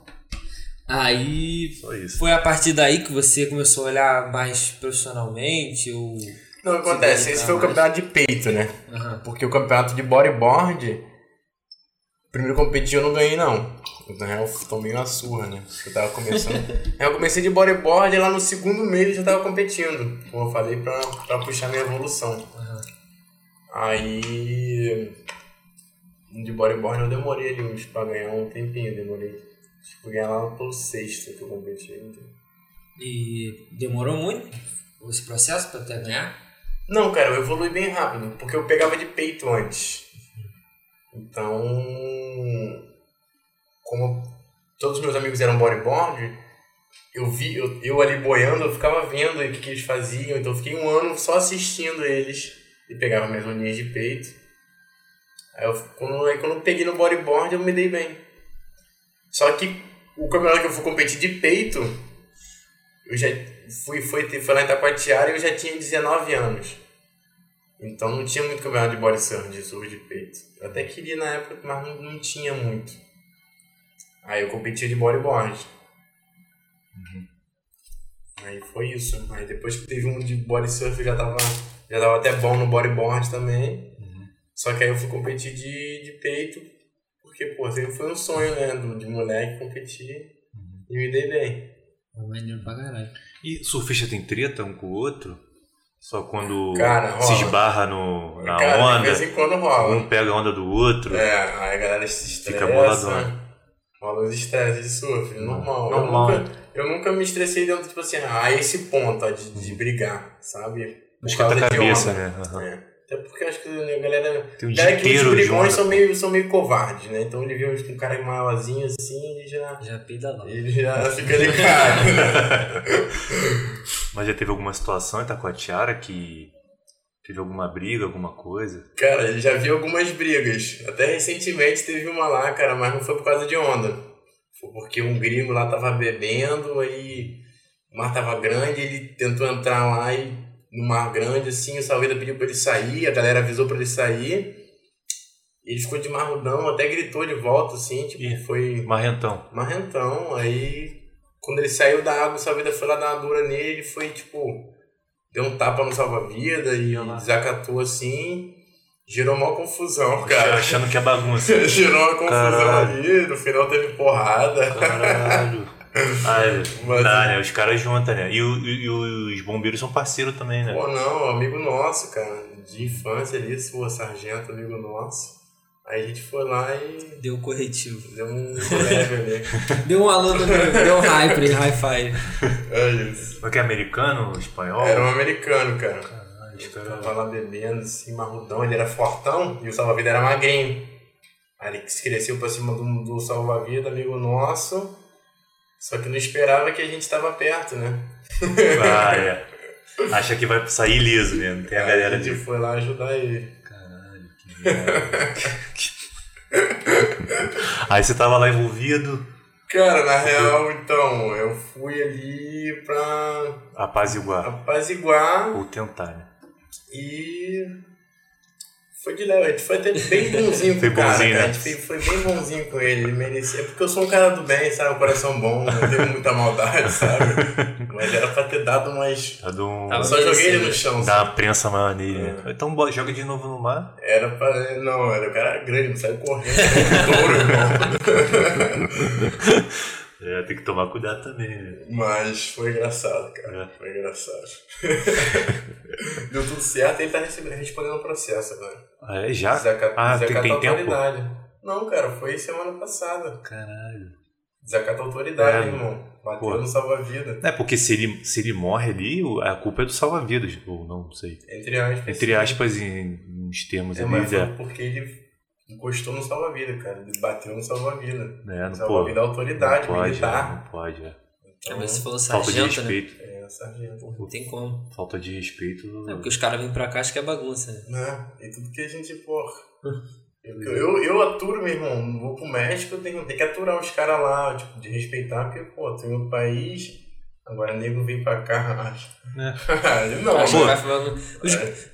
Aí Só isso. foi a partir daí que você começou a olhar mais profissionalmente? Ou... Não, acontece. Se Esse foi o campeonato de peito, né? Aham. Porque o campeonato de bodyboard, primeiro competitivo eu não ganhei, não. Na real, eu tomei uma surra, né? Eu tava começando. Aí eu comecei de bodyboard e lá no segundo mês eu já tava competindo. Como eu falei, pra, pra puxar minha evolução. Aí. De bodyboard eu demorei ali uns pra ganhar um tempinho, demorei. Tipo, ganhar lá pelo sexto que eu competi. então. E demorou muito esse processo pra até ganhar? Não, cara, eu evolui bem rápido, porque eu pegava de peito antes. Então, como todos os meus amigos eram bodyboard, eu vi, eu, eu ali boiando, eu ficava vendo o que, eles faziam, então eu fiquei um ano só assistindo eles e pegava minhas unhas de peito. Aí, eu, quando, aí quando eu peguei no bodyboard, eu me dei bem. Só que o campeonato que eu fui competir de peito, eu já fui, foi, foi lá em Taquatiara e eu já tinha 19 anos. Então não tinha muito campeonato de body surf, de surf de peito. Eu até queria na época, mas não, não tinha muito. Aí eu competia de bodyboard. Aí foi isso. Aí depois que teve um de body surf eu já tava, já tava até bom no bodyboard também. Só que aí eu fui competir de, de peito, porque, pô, sempre foi um sonho, né, do, de moleque competir e me dei bem. É maneiro pra caralho. E surfista tem treta um com o outro? Só quando Cara, se esbarra no, na Cara, de onda, vez em quando rola. um pega a onda do outro. É, aí a galera se estressa. Fica boladona. Rola os estresses de surf, normal. Normal. Eu, nunca, eu nunca me estressei dentro, tipo assim, a esse ponto ó, de, de brigar, sabe? Por Esquenta a causa de cabeça, né? Aham. É. Até porque acho que a galera. Tem um galera que os brigões são meio, são meio covardes, né? Então ele vê um cara maiorzinho assim e já, Já peida lá. ele já fica ligado. Mas já teve alguma situação em Taquatiara que teve alguma briga, alguma coisa? Cara, ele já viu algumas brigas. Até recentemente teve uma lá, cara, mas não foi por causa de onda. Foi porque um gringo lá tava bebendo, aí o mar tava grande, ele tentou entrar lá e no mar grande, assim, o salveira pediu pra ele sair, a galera avisou pra ele sair. Ele ficou de marrudão, até gritou de volta, assim, tipo, Ih. foi Marrentão. marrentão. Aí, quando ele saiu da água, o salveira foi lá dar uma dura nele, ele foi, tipo, deu um tapa no salva-vida e Olha lá. desacatou, assim. Gerou uma confusão, cara. Achando que é bagunça. Gerou uma confusão Caralho. ali, no final teve porrada. Caralho. Ai, Mas- dá, né? Os caras juntam, né? E, o- e- e os bombeiros são parceiros também, né? Pô, não, amigo nosso, cara, de infância ali, pô, sargento, amigo nosso. Aí a gente foi lá e Deu um corretivo. deu um leve ali. Deu um aluno, deu um high five. É isso. Mas que é americano, espanhol? Era um americano, cara. Caralho, Tava lá bebendo, assim, marrudão, ele era fortão e o salva-vida era magrinho. Aí ele cresceu pra cima do, do salva-vida, amigo nosso. Só que não esperava que a gente tava perto, né? Ah, é. Acha que vai sair liso, né? Não tem a Aí galera a gente de... foi lá ajudar ele. Caralho, que merda. Aí você tava lá envolvido, Cara, na real, então, eu fui ali pra apaziguar. apaziguar Ou tentar, né? e foi de leve. A gente foi até bem bonzinho com Foi o cara, bonzinho, cara. né? A gente foi, bem bonzinho com ele. Ele merecia. É porque eu sou um cara do bem, sabe? Um coração bom, não tenho muita maldade, sabe? Mas era pra ter dado umas. Dá de um... Eu só joguei ele no chão. Dá sabe? uma prensa maior nele, É. Então joga de novo no mar. Era pra. Não, era o cara grande, não saiu correndo. touro, irmão. É, tem que tomar cuidado também, né? Mas foi engraçado, cara. É. Foi engraçado. Deu tudo certo e ele tá recebendo- respondendo o processo agora. Ah, é já? Desacatou, Ah, tem, tem tempo? Não, cara, foi semana passada. Caralho. Desacatou a autoridade, É. irmão. Bateu no salva-vida. É, porque se ele, se ele morre ali, a culpa é do salva-vidas, ou não, sei. Entre aspas. Entre aspas, em, uns termos É, ali, mas é, porque ele encostou no salva-vida, cara. Ele bateu no salva-vida. né, não pode. Salva-vida é autoridade, não pode, militar. não pode, é. É, mas se falou Falta de sargento, né? respeito. É, sargento. Não tem como. Falta de respeito. É, porque os caras vêm pra cá, acho que é bagunça, né? Né? E tudo que a gente, porra. Eu, eu, eu aturo, meu irmão. Não vou pro México, eu tenho, tenho que aturar os caras lá, tipo, de respeitar, porque, pô, tem outro país. Agora nego vem pra cá, acho. É. Não, acho, que vai bagun-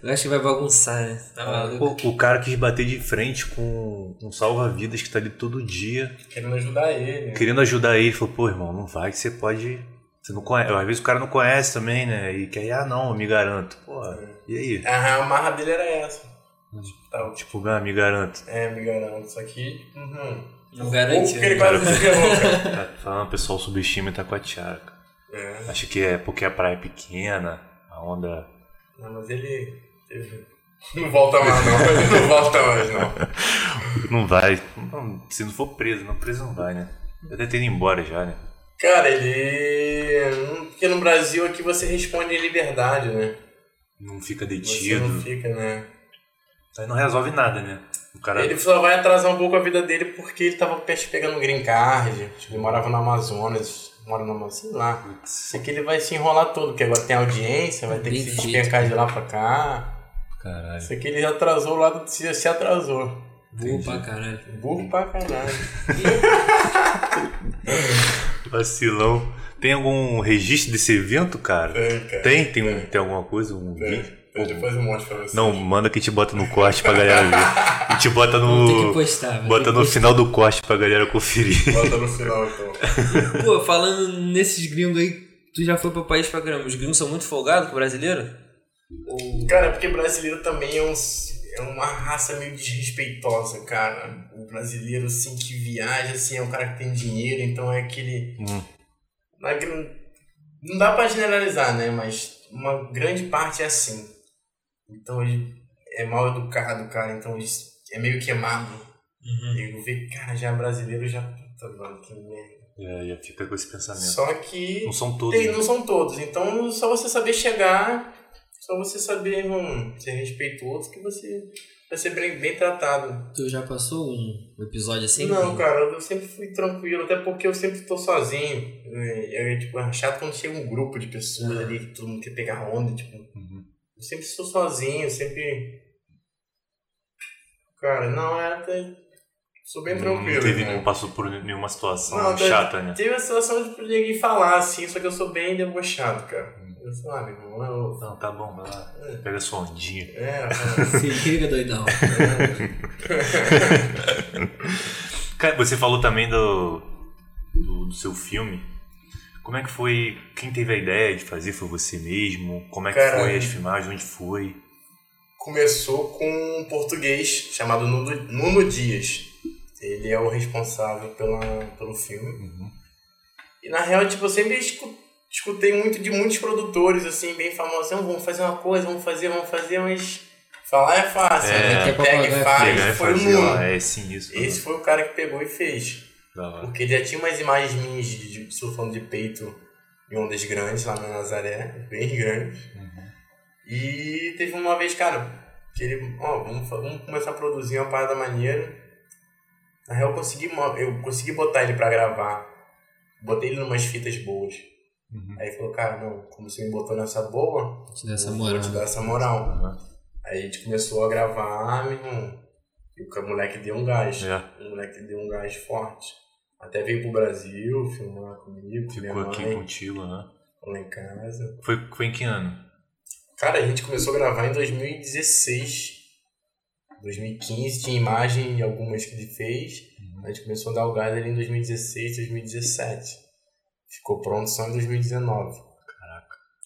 eu acho que vai bagunçar, né? Tá maluco. O, o cara quis bater de frente com um salva-vidas que tá ali todo dia, querendo ajudar ele. querendo ajudar ele. Falou, pô, irmão, não vai que você pode. Você não conhece. Às vezes o cara não conhece também, né? E quer, ah, não, eu me garanto. Pô, e aí? A amarra dele era essa. Tipo, tá, tipo, ah, me garanto. é, me garanto. Só que, uhum. Não garante. Porque ele né? quase se ferrou, cara. Tá falando, o pessoal subestima Itacoatiara. cara. É. Acha que é porque a praia é pequena, a onda. Não, mas ele. ele Não volta mais, não. Ele não volta mais, não. Não vai. Não, Se não for preso, não preso não vai, né? Deve ter ido embora já, né? Cara, ele. Porque no Brasil aqui você responde em liberdade, né? Não fica Você detido. não fica, né? Aí não resolve nada, né? O cara. Ele só vai atrasar um pouco a vida dele porque ele tava pe- pegando green card, acho que ele morava no Amazonas, mora no Amazonas, sei lá. Sei que ele vai se enrolar todo, porque agora tem audiência, vai ter que Bem se feito. despencar de lá pra cá. Caralho. Sei que ele atrasou o lado, se, se atrasou. Burro pra caralho. Burro pra caralho. Vacilão. Tem algum registro desse evento, cara? Tem, cara. Tem? Tem, um- tem alguma coisa? Um Tem. vídeo? Eu depois um monte pra você. Não, manda que te bota no corte pra galera ver. E te bota Vamos ter que no. postar. Bota no postar. final do corte pra galera conferir. Bota no final, então. Pô, falando nesses gringos aí, tu já foi pro país pra caramba. Os gringos são muito folgados com o brasileiro? Ou... Cara, porque brasileiro também é, um, é uma raça meio desrespeitosa, cara. O brasileiro, assim, que viaja, assim, é um cara que tem dinheiro, então é aquele... Hum. Na gr- não dá pra generalizar, né? Mas uma grande parte é assim. Então ele é mal educado, cara, então ele é meio queimado. Uhum. E eu vejo, cara, já brasileiro já... Puta, mano, que merda. É, já fica com esse pensamento. Só que... Não são todos. Tem, né? não são todos. Então, só você saber chegar, só você saber hum, ser respeitoso, que você vai ser bem, bem tratado. Tu já passou um episódio assim? não, cara, eu sempre fui tranquilo, até porque eu sempre tô sozinho. É, é, tipo, é chato quando chega um grupo de pessoas Ah. ali, que todo mundo quer pegar onda, tipo. Uhum. Eu sempre sou sozinho, sempre. Cara, não, é até. Sou bem tranquilo. Não, teve, né? não passou por nenhuma situação Não, chata, né? Teve a situação de ninguém falar assim, só que eu sou bem debochado, cara. Hum. Eu sei lá, meu irmão, eu. Não, tá bom, vai lá. Pega sua ondinha. É, Se liga, doidão. Cara, você falou também do, do, do seu filme. Como é que foi? Quem teve a ideia de fazer? Foi você mesmo? Como é que Cara, foi as filmagens? Onde foi? começou com um português chamado Nuno, Nuno Dias. Ele é o responsável pela, pelo filme. Uhum. E na real, tipo, eu sempre escu- escutei muito de muitos produtores, assim, bem famosos. "Não, vamos fazer uma coisa, vamos fazer, vamos fazer, mas falar é fácil, É, né? que é Quem pega e faz. Pegar e foi o fazer Nuno. é sim, isso. Esse foi o cara que pegou e fez. Porque ele já tinha umas imagens minhas de, de surfando de peito em ondas grandes lá na Nazaré, bem grandes. Uhum. E teve uma vez, cara, que ele, ó, vamos, vamos começar a produzir uma parada maneira. Na real, eu consegui, eu consegui botar ele pra gravar. Botei ele numas fitas boas. Uhum. Aí ele falou, cara, não, como você me botou nessa boa, Te dá essa vou- moral. vou te dar essa moral. Uhum. Aí a gente começou a gravar, meu irmão. E o moleque deu um gás. É. O moleque deu um gás forte. Até veio pro Brasil filmar comigo, com Ficou aqui mãe, contigo, né? lá em casa. Foi, foi em que ano? Cara, a gente começou a gravar em 2016. 2015 tinha imagem e algumas que ele fez. Uhum. A gente começou a dar o gás ali em 2016, 2017. Ficou pronto só em 2019.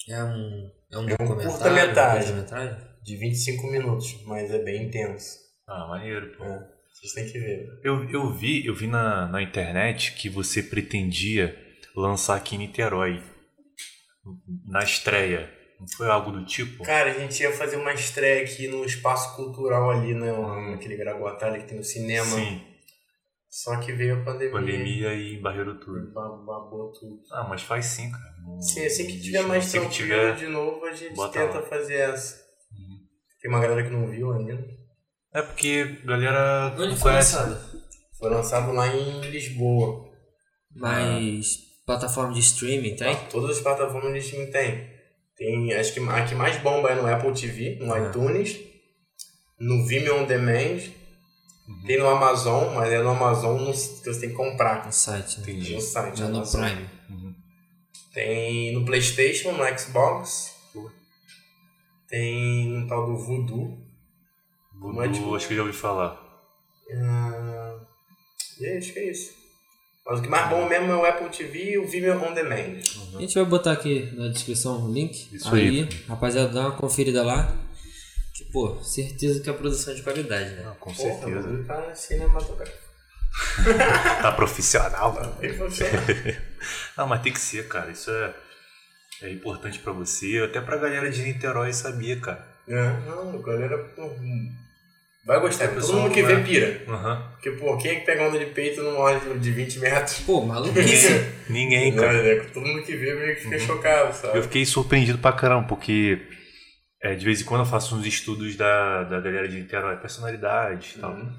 É um, é um É um curta-metragem. um curta-metragem? De 25 minutos, mas é bem intenso. Ah, maneiro, pô. É, vocês têm que ver. Eu, eu vi, eu vi na, na internet que você pretendia lançar aqui em Niterói. Na estreia. Não foi algo do tipo? Cara, a gente ia fazer uma estreia aqui no espaço cultural ali, né? Naquele Graguatá ali que tem no cinema. Sim, Só que veio a pandemia. pandemia e barreiro tudo. Ba- Babou tudo. Ah, mas faz sim, cara. Não- Sim, assim que tiver mais assim tranquilo tiver- de novo, a gente tenta lá. fazer essa. Uhum. Tem uma galera que não viu ainda. É porque a galera Onde não foi conhece. lançado? Foi lançado lá em Lisboa. Mas plataforma de streaming tem? Todas as plataformas de streaming tem. Tem, acho que a que mais bomba é no Apple TV, no Ah. iTunes, no Vimeo On Demand, Uhum. tem no Amazon, mas é no Amazon no, que você tem que comprar. No site, né? Entendi. No site. Já no Amazon. Prime. Uhum. Tem no Playstation, no Xbox. Tem no tal do Voodoo. Mas, tipo, acho que eu já ouvi falar. Ah, e é, acho que é isso. Mas o que mais bom mesmo é o Apple TV e o Vimeo On Demand. A gente vai botar aqui na descrição o link. Isso aí. rapaziada, dá uma conferida lá. Que, pô, certeza que é produção de qualidade, né? Ah, com Porra, certeza. tá cinematográfico. tá profissional. Tá bem profissional. Não, mas tem que ser, cara. Isso é, é importante pra você, até pra galera de Niterói saber, cara. É, não, a galera pô, vai gostar. É, Todo mundo que né? vê pira. Aham. Porque, pô, quem é que pega onda de peito numa hora de 20 metros? Pô, maluquice. Ninguém, cara. Não, é, todo mundo que vê meio que fica chocado, sabe? Eu fiquei surpreendido pra caramba, porque é, de vez em quando eu faço uns estudos da, da galera de Niterói, personalidade e tal. Uhum.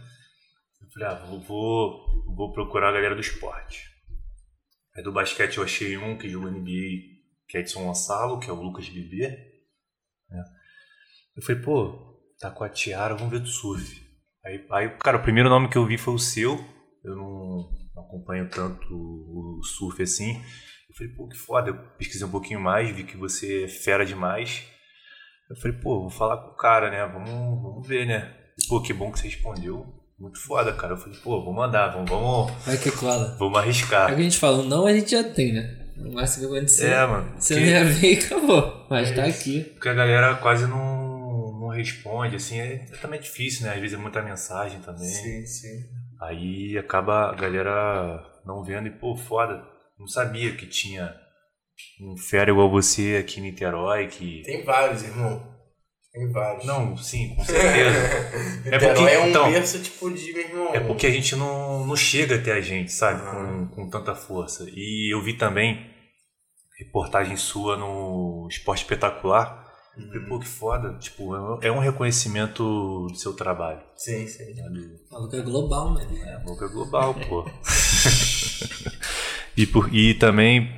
Eu falei, ah, vou, vou, vou procurar a galera do esporte. Aí do basquete eu achei um que jogou NBA, que é Edson Gonçalo, que é o Lucas Bebê. né? Eu falei, pô, tá com a Tiara, vamos ver do surf. Aí, aí, cara, o primeiro nome que eu vi foi o seu. Eu não acompanho tanto o surf assim. Eu falei, pô, que foda. Eu pesquisei um pouquinho mais, vi que você é fera demais. Eu falei, pô, vou falar com o cara, né? Vamos, vamos ver, né? Pô, que bom que você respondeu. Muito foda, cara. Eu falei, pô, vou mandar, vamos, vamos, Vai que cola. vamos É o arriscar. que a gente fala, não a gente já tem, né? O máximo que acontecer. É, mano. Você porque- não ia ver e acabou. Mas É tá aqui. Porque a galera quase não responde, assim, é, é também difícil, né? Às vezes é muita mensagem também. Sim, sim. Aí acaba a galera não vendo e, pô, foda. Não sabia que tinha um fera igual você aqui em Niterói, que. Tem vários, irmão. Tem vários. Não, sim, com certeza. Niterói porque, é um então- berço, tipo, de, meu irmão. É porque a gente não, não chega até a gente, sabe? Com, com tanta força. E eu vi também reportagem sua no Esporte Espetacular. Uhum. Falei, pô, que foda. Tipo, é um- é um reconhecimento do seu trabalho. Sim, sim. né? Do- O maluco é global, mano. É, boca global, pô. e, por, e também,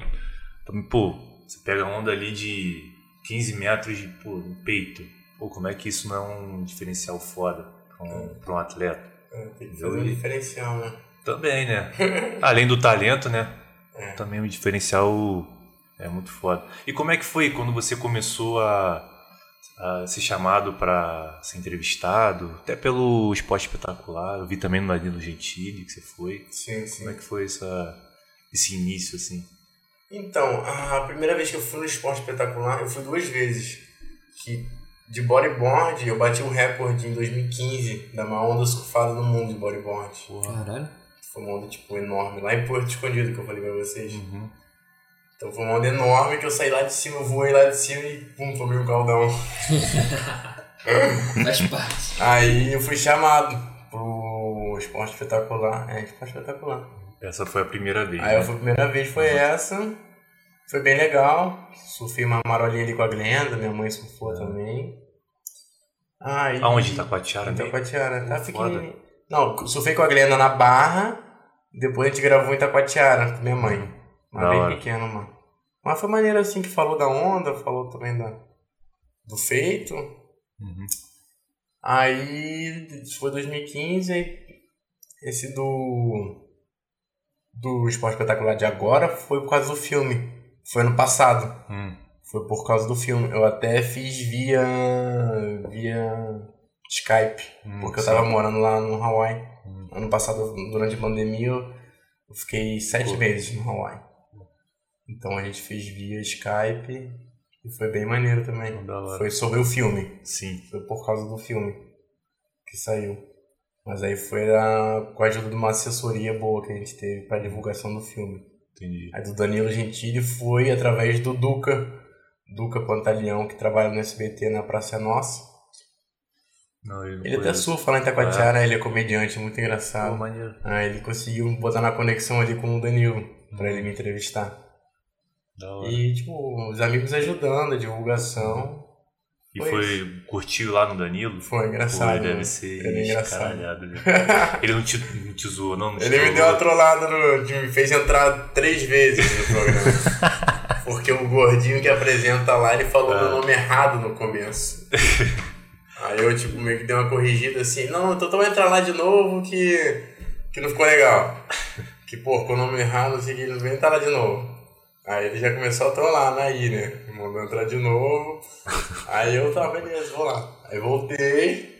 pô, você pega onda ali de 15 metros de pô, no peito. Pô, como é que isso não é um diferencial foda pra um, pra um atleta? É, Tem que fazer um diferencial, né? Também, né? Além do talento, né? É. Também o diferencial é muito foda. E como é que foi quando você começou a, a ser chamado para ser entrevistado? Até pelo Esporte Espetacular. Eu vi também no Danilo Gentili que você foi. Sim, sim. Como é que foi essa, esse início, assim? Então, a primeira vez que eu fui no esporte espetacular, eu fui duas vezes. Que de bodyboard, eu bati um recorde em 2015 da maior onda surfada do mundo de bodyboard. Caralho. Foi uma onda, tipo, enorme, lá em Porto Escondido, que eu falei pra vocês. Uhum. Então foi uma onda enorme que eu saí lá de cima, eu voei lá de cima e pum, tomei um caldão. Faz parte. Aí eu fui chamado pro esporte espetacular. É, esporte espetacular. Essa foi a primeira vez. Aí né? a primeira vez foi essa. Foi bem legal. Surfei uma marolinha ali com a Glenda, minha mãe surfou também. Aí, Aonde? Itacoatiara Em mesmo? Itacoatiara. Tá pequenininho. Não, surfei com a Glenda na Barra. Depois a gente gravou em Itacoatiara com minha mãe. Mas bem hora. pequeno, mano. Mas foi maneiro assim que falou da onda, falou também da, do feito. Uhum. Aí foi 2015, aí esse do do Esporte Espetacular de agora foi por causa do filme. Foi ano passado. Hum. Foi por causa do filme. Eu até fiz via via Skype, Hum, porque eu sim. tava morando lá no Hawaii. Hum. Ano passado, durante a pandemia, eu eu fiquei sete Pô. meses no Hawaii. Então a gente fez via Skype e foi bem maneiro também. Foi sobre o filme. Sim. Foi por causa do filme que saiu. Mas aí foi a, com a ajuda de uma assessoria boa que a gente teve para divulgação do filme. Entendi. A do Danilo Gentili foi através do Duca, Duca Pantaleão, que trabalha no SBT na Praça Nossa. Não, ele Ele até surfa lá em Itacoatiara, ele é comediante, muito engraçado. Pô, maneiro. Ah, ele conseguiu botar na conexão ali com o Danilo, pra ele me entrevistar. E, tipo, os amigos ajudando, a divulgação. E Foi foi, curtiu lá no Danilo? Foi engraçado. ele deve né? ser Ele é escaralhado. né? Ele não te, não te zoou, não? não te Ele me deu uma trollada, no, me fez entrar três vezes no programa. Porque o gordinho que apresenta lá, ele falou meu nome errado no começo. Aí eu, tipo, meio que dei uma corrigida assim, não, então vou entrar lá de novo que, que não ficou legal. Que, pô, com o nome errado, assim, que ele não vem entrar lá de novo. Aí ele já começou a trollar aí, né? Me mandou entrar de novo. Aí eu, tá, beleza, vou lá. Aí voltei,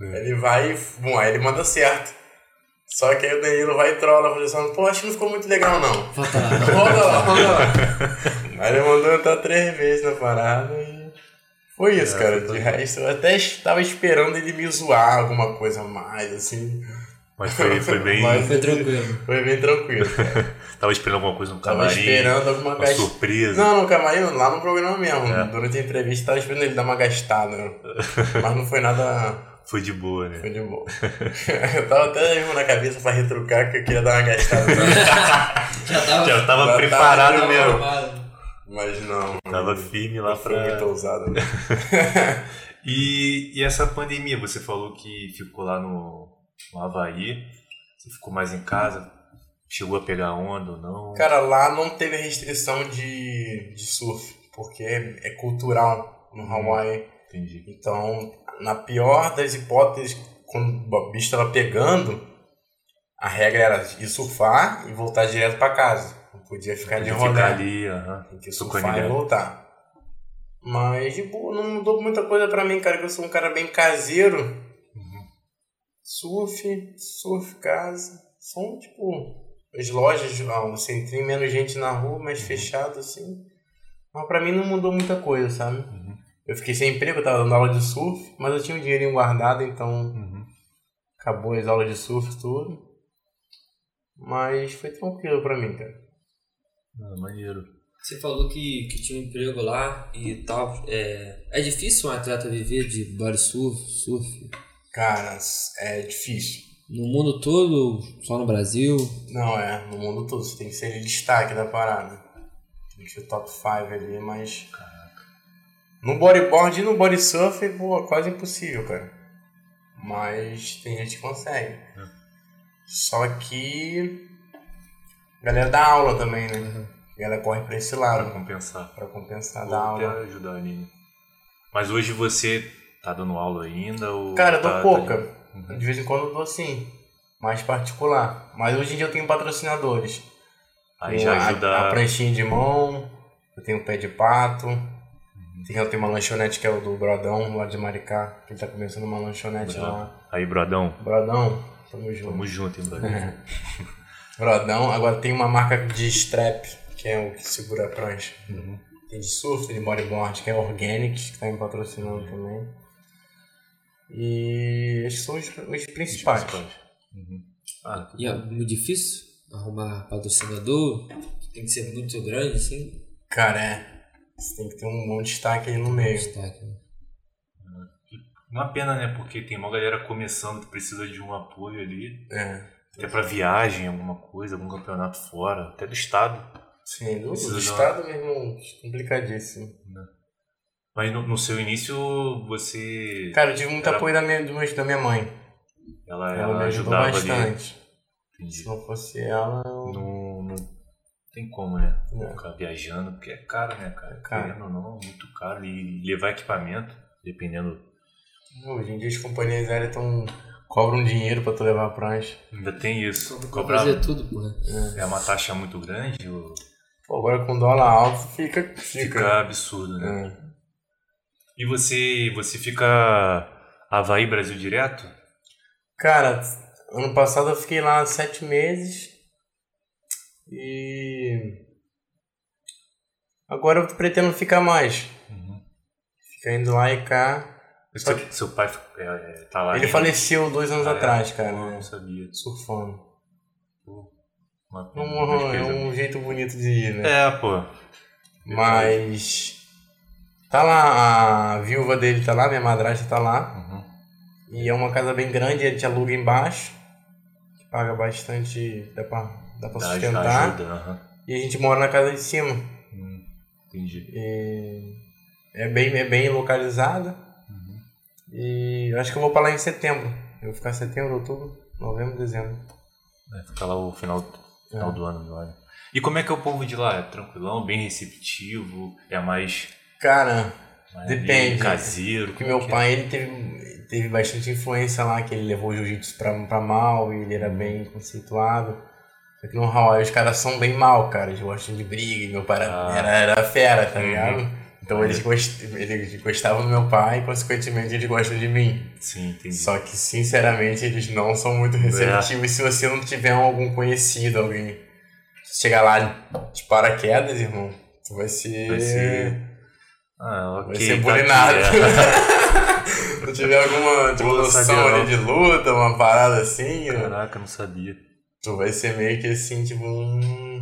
ele vai e, bom, aí ele manda certo. Só que aí o Danilo vai e trola, falando assim, pô, acho que não ficou muito legal não. Volta lá. Roda lá. Aí ele mandou entrar três vezes na parada e foi isso, cara. De resto, eu até estava esperando ele me zoar alguma coisa a mais, assim. Mas foi, foi bem. Mas- Foi tranquilo. Foi bem tranquilo. Tava esperando alguma coisa no Tava camarim. esperando alguma Uma surpresa. Não, no camarim, lá no programa mesmo. É. Durante a entrevista, tava esperando ele dar uma gastada. Mas não foi nada. Foi de boa, né? Foi de boa. eu tava até mesmo na cabeça pra retrucar que eu queria dar uma gastada. Já tava. Já tava Já preparado tava mesmo. Mas não. Tava firme lá Não foi muito pra. ousado. né? E, e essa pandemia, você falou que ficou lá no, no Havaí. Você ficou mais em casa? Chegou a pegar onda ou não? Cara, lá não teve restrição de, de surf, porque é, é cultural no Hawaii. Entendi. Então, na pior das hipóteses, quando o bicho estava pegando, a regra era ir surfar e voltar direto para casa. Não podia ficar de Podia rolê. ficar ali, aham. Tem que surfar e voltar. Mas, de boa, não mudou muita coisa pra mim, cara, que eu sou um cara bem caseiro. Uhum. Surf, surf, casa. São, tipo, as lojas, ah, o centrinho, menos gente na rua, Uhum. mais fechado, assim. Mas pra mim não mudou muita coisa, sabe? Uhum. Eu fiquei sem emprego, eu tava dando aula de surf, mas eu tinha um dinheirinho guardado, então Uhum. acabou as aulas de surf, tudo. Mas foi tranquilo pra mim, cara. Ah, maneiro. Você falou que, que tinha um emprego lá e tal. É, é difícil um atleta viver de body surf, surf? Cara, é difícil. No mundo todo, só no Brasil? Não, é, no mundo todo, você tem que ser destaque da parada. Tem que ser top 5 ali, mas. No bodyboard e no body surf, pô, quase impossível, cara. Mas tem gente que consegue. Só que. A galera dá aula também, né? A galera corre pra esse Pra lado, compensar. pra compensar Vou da até aula. ajudar ali? Mas hoje você tá dando aula ainda? Ou Cara, eu tá, dou tá pouca. ali? Uhum. De vez em quando eu dou sim. Mais particular. Mas hoje em dia eu tenho patrocinadores. Aí já a- ajuda. A, pranchinha de mão, eu tenho o pé de pato. Tem, eu tenho uma lanchonete que é o do Brodão, lá de Maricá, que ele tá começando uma lanchonete Bravo. lá. Aí, Brodão, Brodão, tamo junto. tamo junto, hein, Brodão? Brodão, agora tem uma marca de strap, que é o que segura a prancha. Uhum. Tem de surf, tem de bodyboard, que é Organic, que tá me patrocinando também. E esses são os, os principais. Uhum. Ah, E é muito difícil arrumar patrocinador? Tem que ser muito grande, assim? Cara, é. Você tem que ter um bom destaque aí no meio. Destaque. né? uma pena, né? Porque tem uma galera começando que precisa de um apoio ali. É. Até pra viagem, alguma coisa, algum campeonato fora, até do estado. Sim, do, do de uma- estado mesmo, complicadíssimo. Mas no, no seu início, você. Cara, eu tive muito Era- apoio da minha, do meu- da minha mãe. ela, Ela, ela me ajudou ajudava ali. bastante. Entendi. Se não fosse ela, eu... Não, não tem como, né? É. Ficar viajando, porque é caro, né, cara? É caro. Querendo ou não, muito caro. E levar equipamento, dependendo. hoje em dia as companhias aéreas tão, cobram dinheiro pra tu levar a prancha. Ainda tem isso. Pra Cobrar fazer tudo, porra. é uma taxa muito grande, ou Pô, agora com dólar alto fica. Fica. fica absurdo, né? É. E você, você fica Havaí Brasil direto? Cara, ano passado eu fiquei lá sete meses. E. Agora eu pretendo ficar mais. Uhum. Ficar indo lá e cá. Seu, seu pai é, é, tá lá Ele ainda? faleceu dois anos Ah, é? atrás, cara. Pô, né? não sabia. Surfando. Uma, É uma um, é um jeito bonito de ir, né? É, pô. Mas. Tá lá, a viúva dele tá lá, minha madrasta tá lá. Uhum. E é uma casa bem grande, ele te aluga embaixo. Paga bastante. dá pra, dá pra Dá sustentar. ajuda, aham. E a gente mora na casa de cima. Hum, entendi. E é bem, é bem localizada. E eu acho que eu vou pra lá em setembro. Eu vou ficar setembro, outubro, novembro, dezembro. É, fica lá o final, final É. do ano né? E como é que é o povo de lá? É tranquilão, bem receptivo? É mais, Cara, Depende. caseiro? porque meu é? pai ele teve, teve bastante influência lá, que ele levou o jiu-jitsu pra, pra mal e ele era bem conceituado. Só que no Hawaii os caras são bem mal, cara. Eles gostam de briga e meu pai era, Ah. era, era fera, tá Uhum. ligado? Então eles, gost, eles gostavam do meu pai e consequentemente eles gostam de mim. Sim, entendi. Só que, sinceramente, eles não são muito receptivos se você não tiver algum conhecido, alguém. Chegar lá de paraquedas, irmão, tu vai ser. Vai ser- Ah, ok. vai ser tá bulinado. é. não tiver alguma tipo, noção ali de luta, uma parada assim, Caraca, não sabia. tu vai ser meio que assim, tipo um.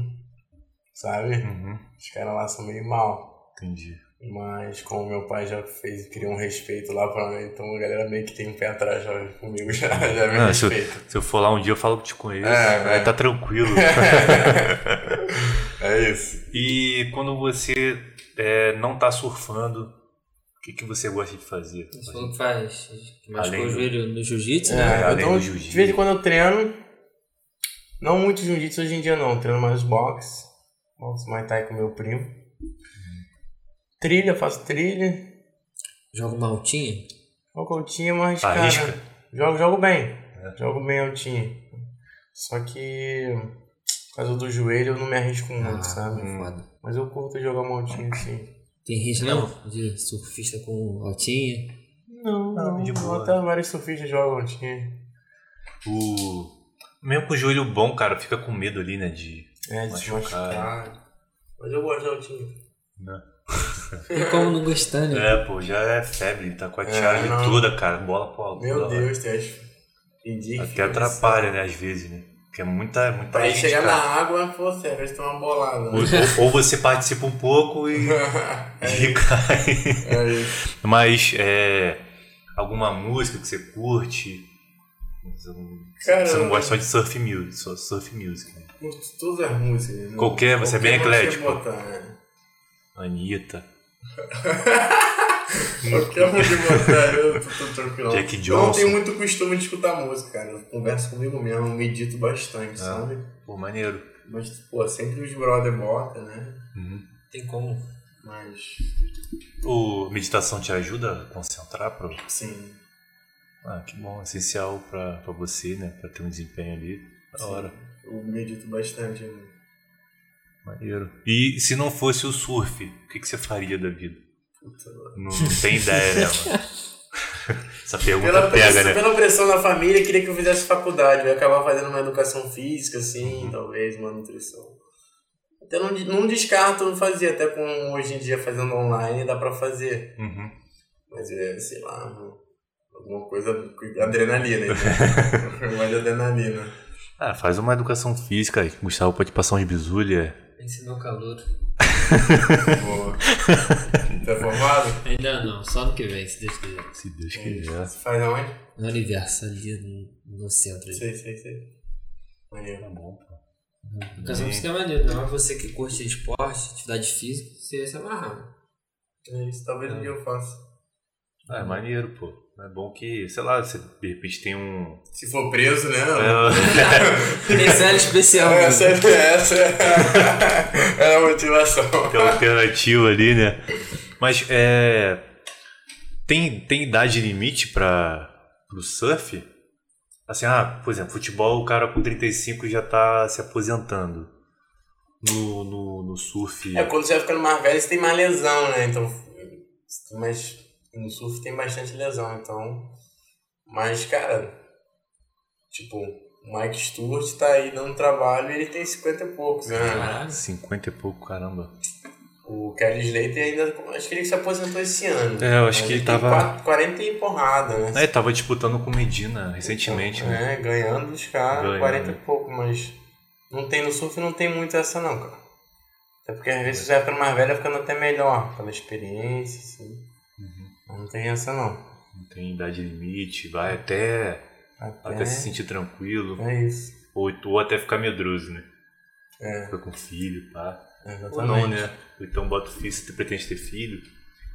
Sabe? Uhum, Os caras lá são meio mal. entendi. Mas como meu pai já fez, criou um respeito lá pra mim, então a galera meio que tem um pé atrás já comigo, já, já me Ah, se, eu, respeita. se eu for lá um dia, eu falo que te conheço. É, aí é. tá tranquilo. É isso. e quando você é, não tá surfando, o que, que você gosta de fazer? Você falou que faz. Que machucou Além o do- joelho no jiu-jitsu, É, né? além então, do de vez em quando eu treino, não muito jiu-jitsu hoje em dia não, treino mais boxe, boxe Muay Thai com meu primo. Trilha, faço trilha, Joga uma altinha. jogo altinha, mas Arrisca? cara, jogo, jogo bem, jogo bem altinha. Só que por causa do joelho eu não me arrisco muito, Ah, sabe? foda. Mas eu curto jogar uma altinha sim. Tem risco não? De surfista com altinha. Não, Não, não, de boa. até vários surfistas jogam altinha. O... Mesmo com o joelho bom, cara, fica com medo ali, né? De. É, de se Machucar. machucar. Mas eu gosto de altinha. né? Como não gostar, né? É, pô, já é febre, tá com a É, tiara não. toda, cara, bola pro alto. Meu. Deus, tem as... Até fica atrapalha, né, às vezes, né? Porque é muita, muita Pra ir gente, chegar cara. na água, pô, sério, eles uma bolada. Ou, ou- ou você participa um pouco e, e cai. É isso. Mas é, alguma música que você curte? Você não, Cara, você não gosta só de surf music, só surf music. Né? Curto todas as músicas. né? Qualquer, você é bem Qualquer eclético. botar, né? Anitta, Qualquer uma que botar, eu tô, tô tranquilo. Jack Eu não Johnson. tenho muito costume de escutar música, cara. Eu converso comigo mesmo, medito bastante, sabe? pô, maneiro. Mas, pô, sempre os brother bota, né? Uhum. Tem como. Mas, O meditação te ajuda a concentrar? Pra... sim. Ah, que bom, essencial pra, pra você, né? Pra ter um desempenho ali. Da hora. Eu medito bastante. né? Maneiro. E se não fosse o surf, o que, que você faria da vida? Puta, Não, não tem ideia, né, mano? Essa pergunta Pela, pega, pressão, né? pela pressão da família, queria que eu fizesse faculdade. Eu ia acabar fazendo uma educação física, assim, Uhum. talvez, uma nutrição. Até não, não descarto não fazer, até com hoje em dia fazendo online dá pra fazer. Uhum. Mas é, sei lá, alguma coisa, adrenalina, né? Mais adrenalina. Ah, faz uma educação física aí. Gustavo pode passar uns bisulha. Ensinou o calor. Boa. Tá formado? Ainda não, só no que vem, se Deus quiser. Se Deus quiser. Você faz aonde? No universo, ali no, no centro. ali. Sei, sei, sei. Maneiro. Tá bom, pô. Educação física é maneiro, não é você que curte esporte, atividade física, você ia se amarrar. É isso, talvez um dia eu faça. Ah, é maneiro, pô. É bom que, sei lá, você de repente tem um. Se for preso, né? É, Tem série especial. né? Essa, essa é a motivação. tem uma alternativa ali, né? Mas é. Tem, tem idade limite para o surf? Assim, ah, por exemplo, futebol, o cara com 35 já tá se aposentando. No, no, no surf. É, quando você vai ficando mais velho, você tem mais lesão, né? Então, mas no surf tem bastante lesão, então... Mas, cara, tipo, o Mike Stewart tá aí dando trabalho e ele tem 50 e poucos, né? Caralho. 50 e pouco, caramba. O Kelly Slater ainda, acho que ele se aposentou esse ano. É, eu acho Mas que ele tem tava- quatro- 40 e porrada, né? É, tava disputando com Medina recentemente, né? É, ganhando os caras, Ganhando. 40 e pouco, mas não tem no surf não tem muito essa não, cara. Até porque às vezes você vai ficando mais velho, vai ficando até melhor, pela experiência, assim. Não tem essa não. Não tem idade limite, vai até, Até, até se sentir tranquilo. É isso. Ou, ou até ficar medroso, né? É, Fica com filho, pá. exatamente. Ou não, né? Ou então bota o filho, se tu pretende ter filho.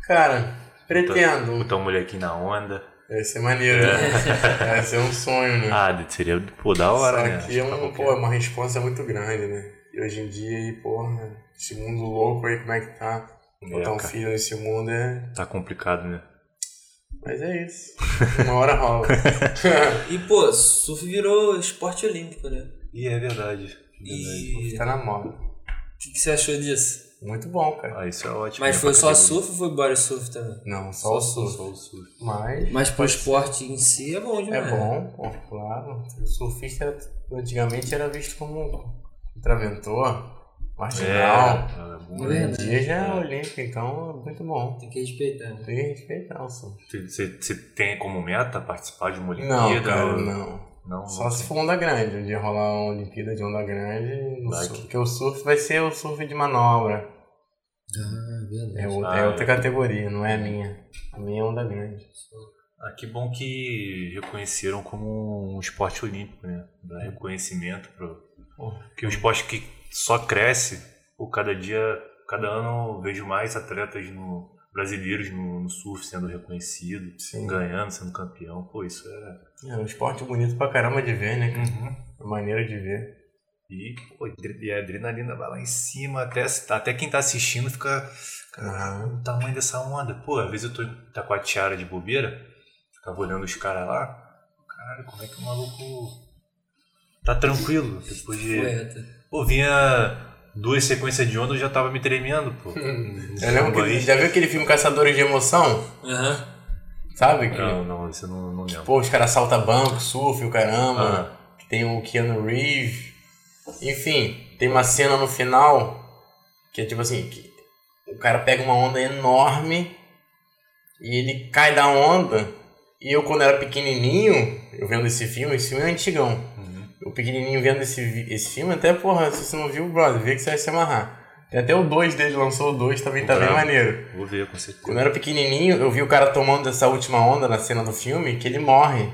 Cara, pretendo. Botar um molequinho na onda. Vai ser maneiro, né? Vai ser um sonho, né? Ah, seria, pô, da hora, Só né? que é, um, pô, é uma responsa muito grande, né? E hoje em dia, aí, porra, esse mundo louco aí, como é que tá? Botar um cara. filho nesse mundo é... Tá complicado, né? Mas é isso. Uma hora rola. E, pô, surf virou esporte olímpico, né? E é verdade. é verdade. E tá na moda. o que, que você achou disso? Muito bom, cara. Ah, isso é ótimo. Mas né, foi só categoria. surf ou foi body surf também? Não, só o surf. Só o surf. Mas Mas pro esporte em si é bom é demais. bom, pô, claro. O surfista antigamente era visto como contraventor. Marginal. É, Hoje em dia já é olímpico, então é muito bom. Tem que respeitar. né? Tem que respeitar o surf. Você, você tem como meta participar de uma Olimpíada? Não, cara, não. Não, Só não se for onda grande. Um dia rolar uma Olimpíada de onda grande, no surf, porque o surf vai ser o surf de manobra. Ah, verdade. É, outra, Ah, é outra é. categoria, não é a minha. A minha é onda grande. Ah, que bom que reconheceram como um esporte olímpico, né? Dá reconhecimento pro. Porra. Que é um esporte que só cresce, por cada dia, cada ano eu vejo mais atletas no, brasileiros no, no surf sendo reconhecidos, Sim. ganhando, sendo campeão. Pô, isso é. É um esporte bonito pra caramba de ver, né? cara? Uhum. É maneiro de ver. E, pô, e a adrenalina vai lá em cima, até, até quem tá assistindo fica. Caralho, o tamanho dessa onda. Pô, às vezes eu tô tá com a tiara de bobeira, ficava olhando os caras lá. Caralho, como é que o maluco tá tranquilo? Depois de. Poeta. Pô, vinha duas sequências de onda, eu já tava me tremendo, pô. Eu lembro que, já viu aquele filme Caçadores de Emoção? Aham. Sabe? Que, Não, não, isso eu não, não lembro. Pô, os caras saltam banco, surf, o caramba. Que tem o Keanu Reeves. Enfim, tem uma cena no final que é tipo assim, que o cara pega uma onda enorme e ele cai da onda. E eu quando era pequenininho, eu vendo esse filme, esse filme é antigão. Eu pequenininho vendo esse, esse filme, até porra, se você não viu, brother, vê que você vai se amarrar. Tem até o 2 dele, lançou o 2, também tá bem maneiro. Vou ver, com certeza. Quando eu era pequenininho, eu vi o cara tomando essa última onda na cena do filme, que ele morre.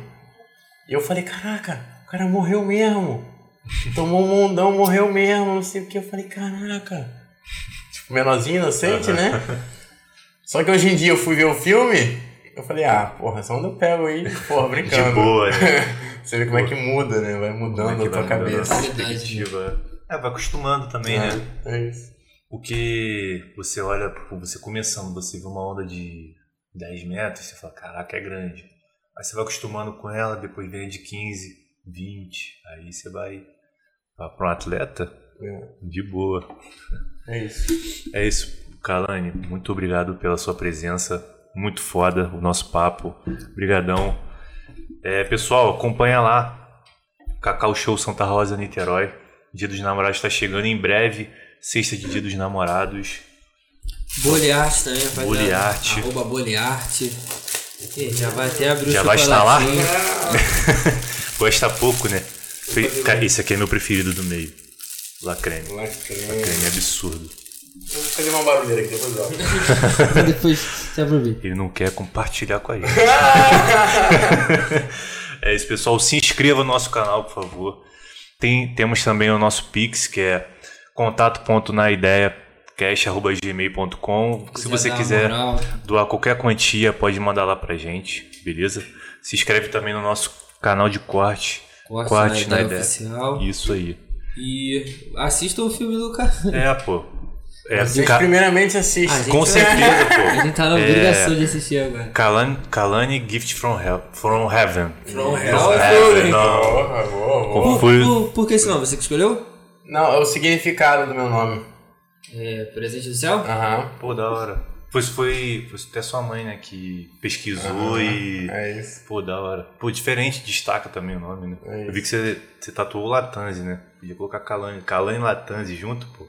E eu falei, caraca, o cara morreu mesmo. Tomou um mundão, morreu mesmo, não sei o que. Eu falei, caraca. Tipo, menorzinho, inocente, né? Só que hoje em dia eu fui ver o filme, eu falei, ah, porra, essa onda eu pego aí, porra, brincando. De boa, né? Você vê como é que muda, né? Vai mudando Como é a que tua mudando cabeça. a perspectiva. É, vai acostumando também, né? É, é isso. Porque você olha, pô, você começando, você vê uma onda de 10 metros, você fala, caraca, é grande. Aí você vai acostumando com ela, depois vem de 15, 20, aí você vai para um atleta de boa. É isso. É isso, Kalani, muito obrigado pela sua presença, muito foda o nosso papo, brigadão. É, pessoal, acompanha lá, Cacau Show Santa Rosa, Niterói, Dia dos Namorados está chegando em breve, sexta de Dia dos Namorados, Bolearte também, rapaziada. Bolearte. Arroba Bolearte. Já vai até abrir o Já vai estar lá? Gosta pouco, né? Cara, Esse aqui é meu preferido do meio. Lacreme. Lacreme. Lacreme é absurdo. Eu vou fazer uma barulheira aqui, depois ó. Depois você aproveita. Ele não quer compartilhar com a gente. é isso, pessoal. Se inscreva no nosso canal, por favor. Tem, temos também o nosso Pix, que é contato.naideacast.gmail.com. Se você quiser doar qualquer quantia, pode mandar lá pra gente, beleza? Se inscreve também no nosso canal de corte. Corte, Corte na na ideia ideia. Isso aí. E assista o filme do cara. É, pô. É, Vocês ca- primeiramente assistem. Ah, gente, com certeza, pô. A gente tá na É. obrigação de assistir agora. Kalani, Kalani Gift from, hell, from Heaven. From Hell é Heaven, filme. não. Porra, Por, por, por que esse nome? Você que escolheu? Não, é o significado do meu nome. É, Presente do Céu? Aham. Pô, da hora. Foi, foi, foi até sua mãe, né, que pesquisou Aham, e... É isso. Pô, da hora. Pô, diferente, destaca também o nome, né? É Eu vi que você, você tatuou Latanzi, né? Podia colocar Kalani. Kalani e Latanzi junto, pô.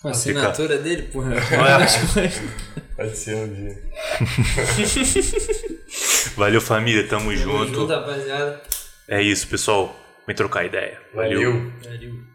Com a assinatura dele, porra. é? Pode ser um dia. Valeu, família. Tamo, Tamo junto. junto, rapaziada. É isso, pessoal. Vem trocar ideia. Valeu. Valeu.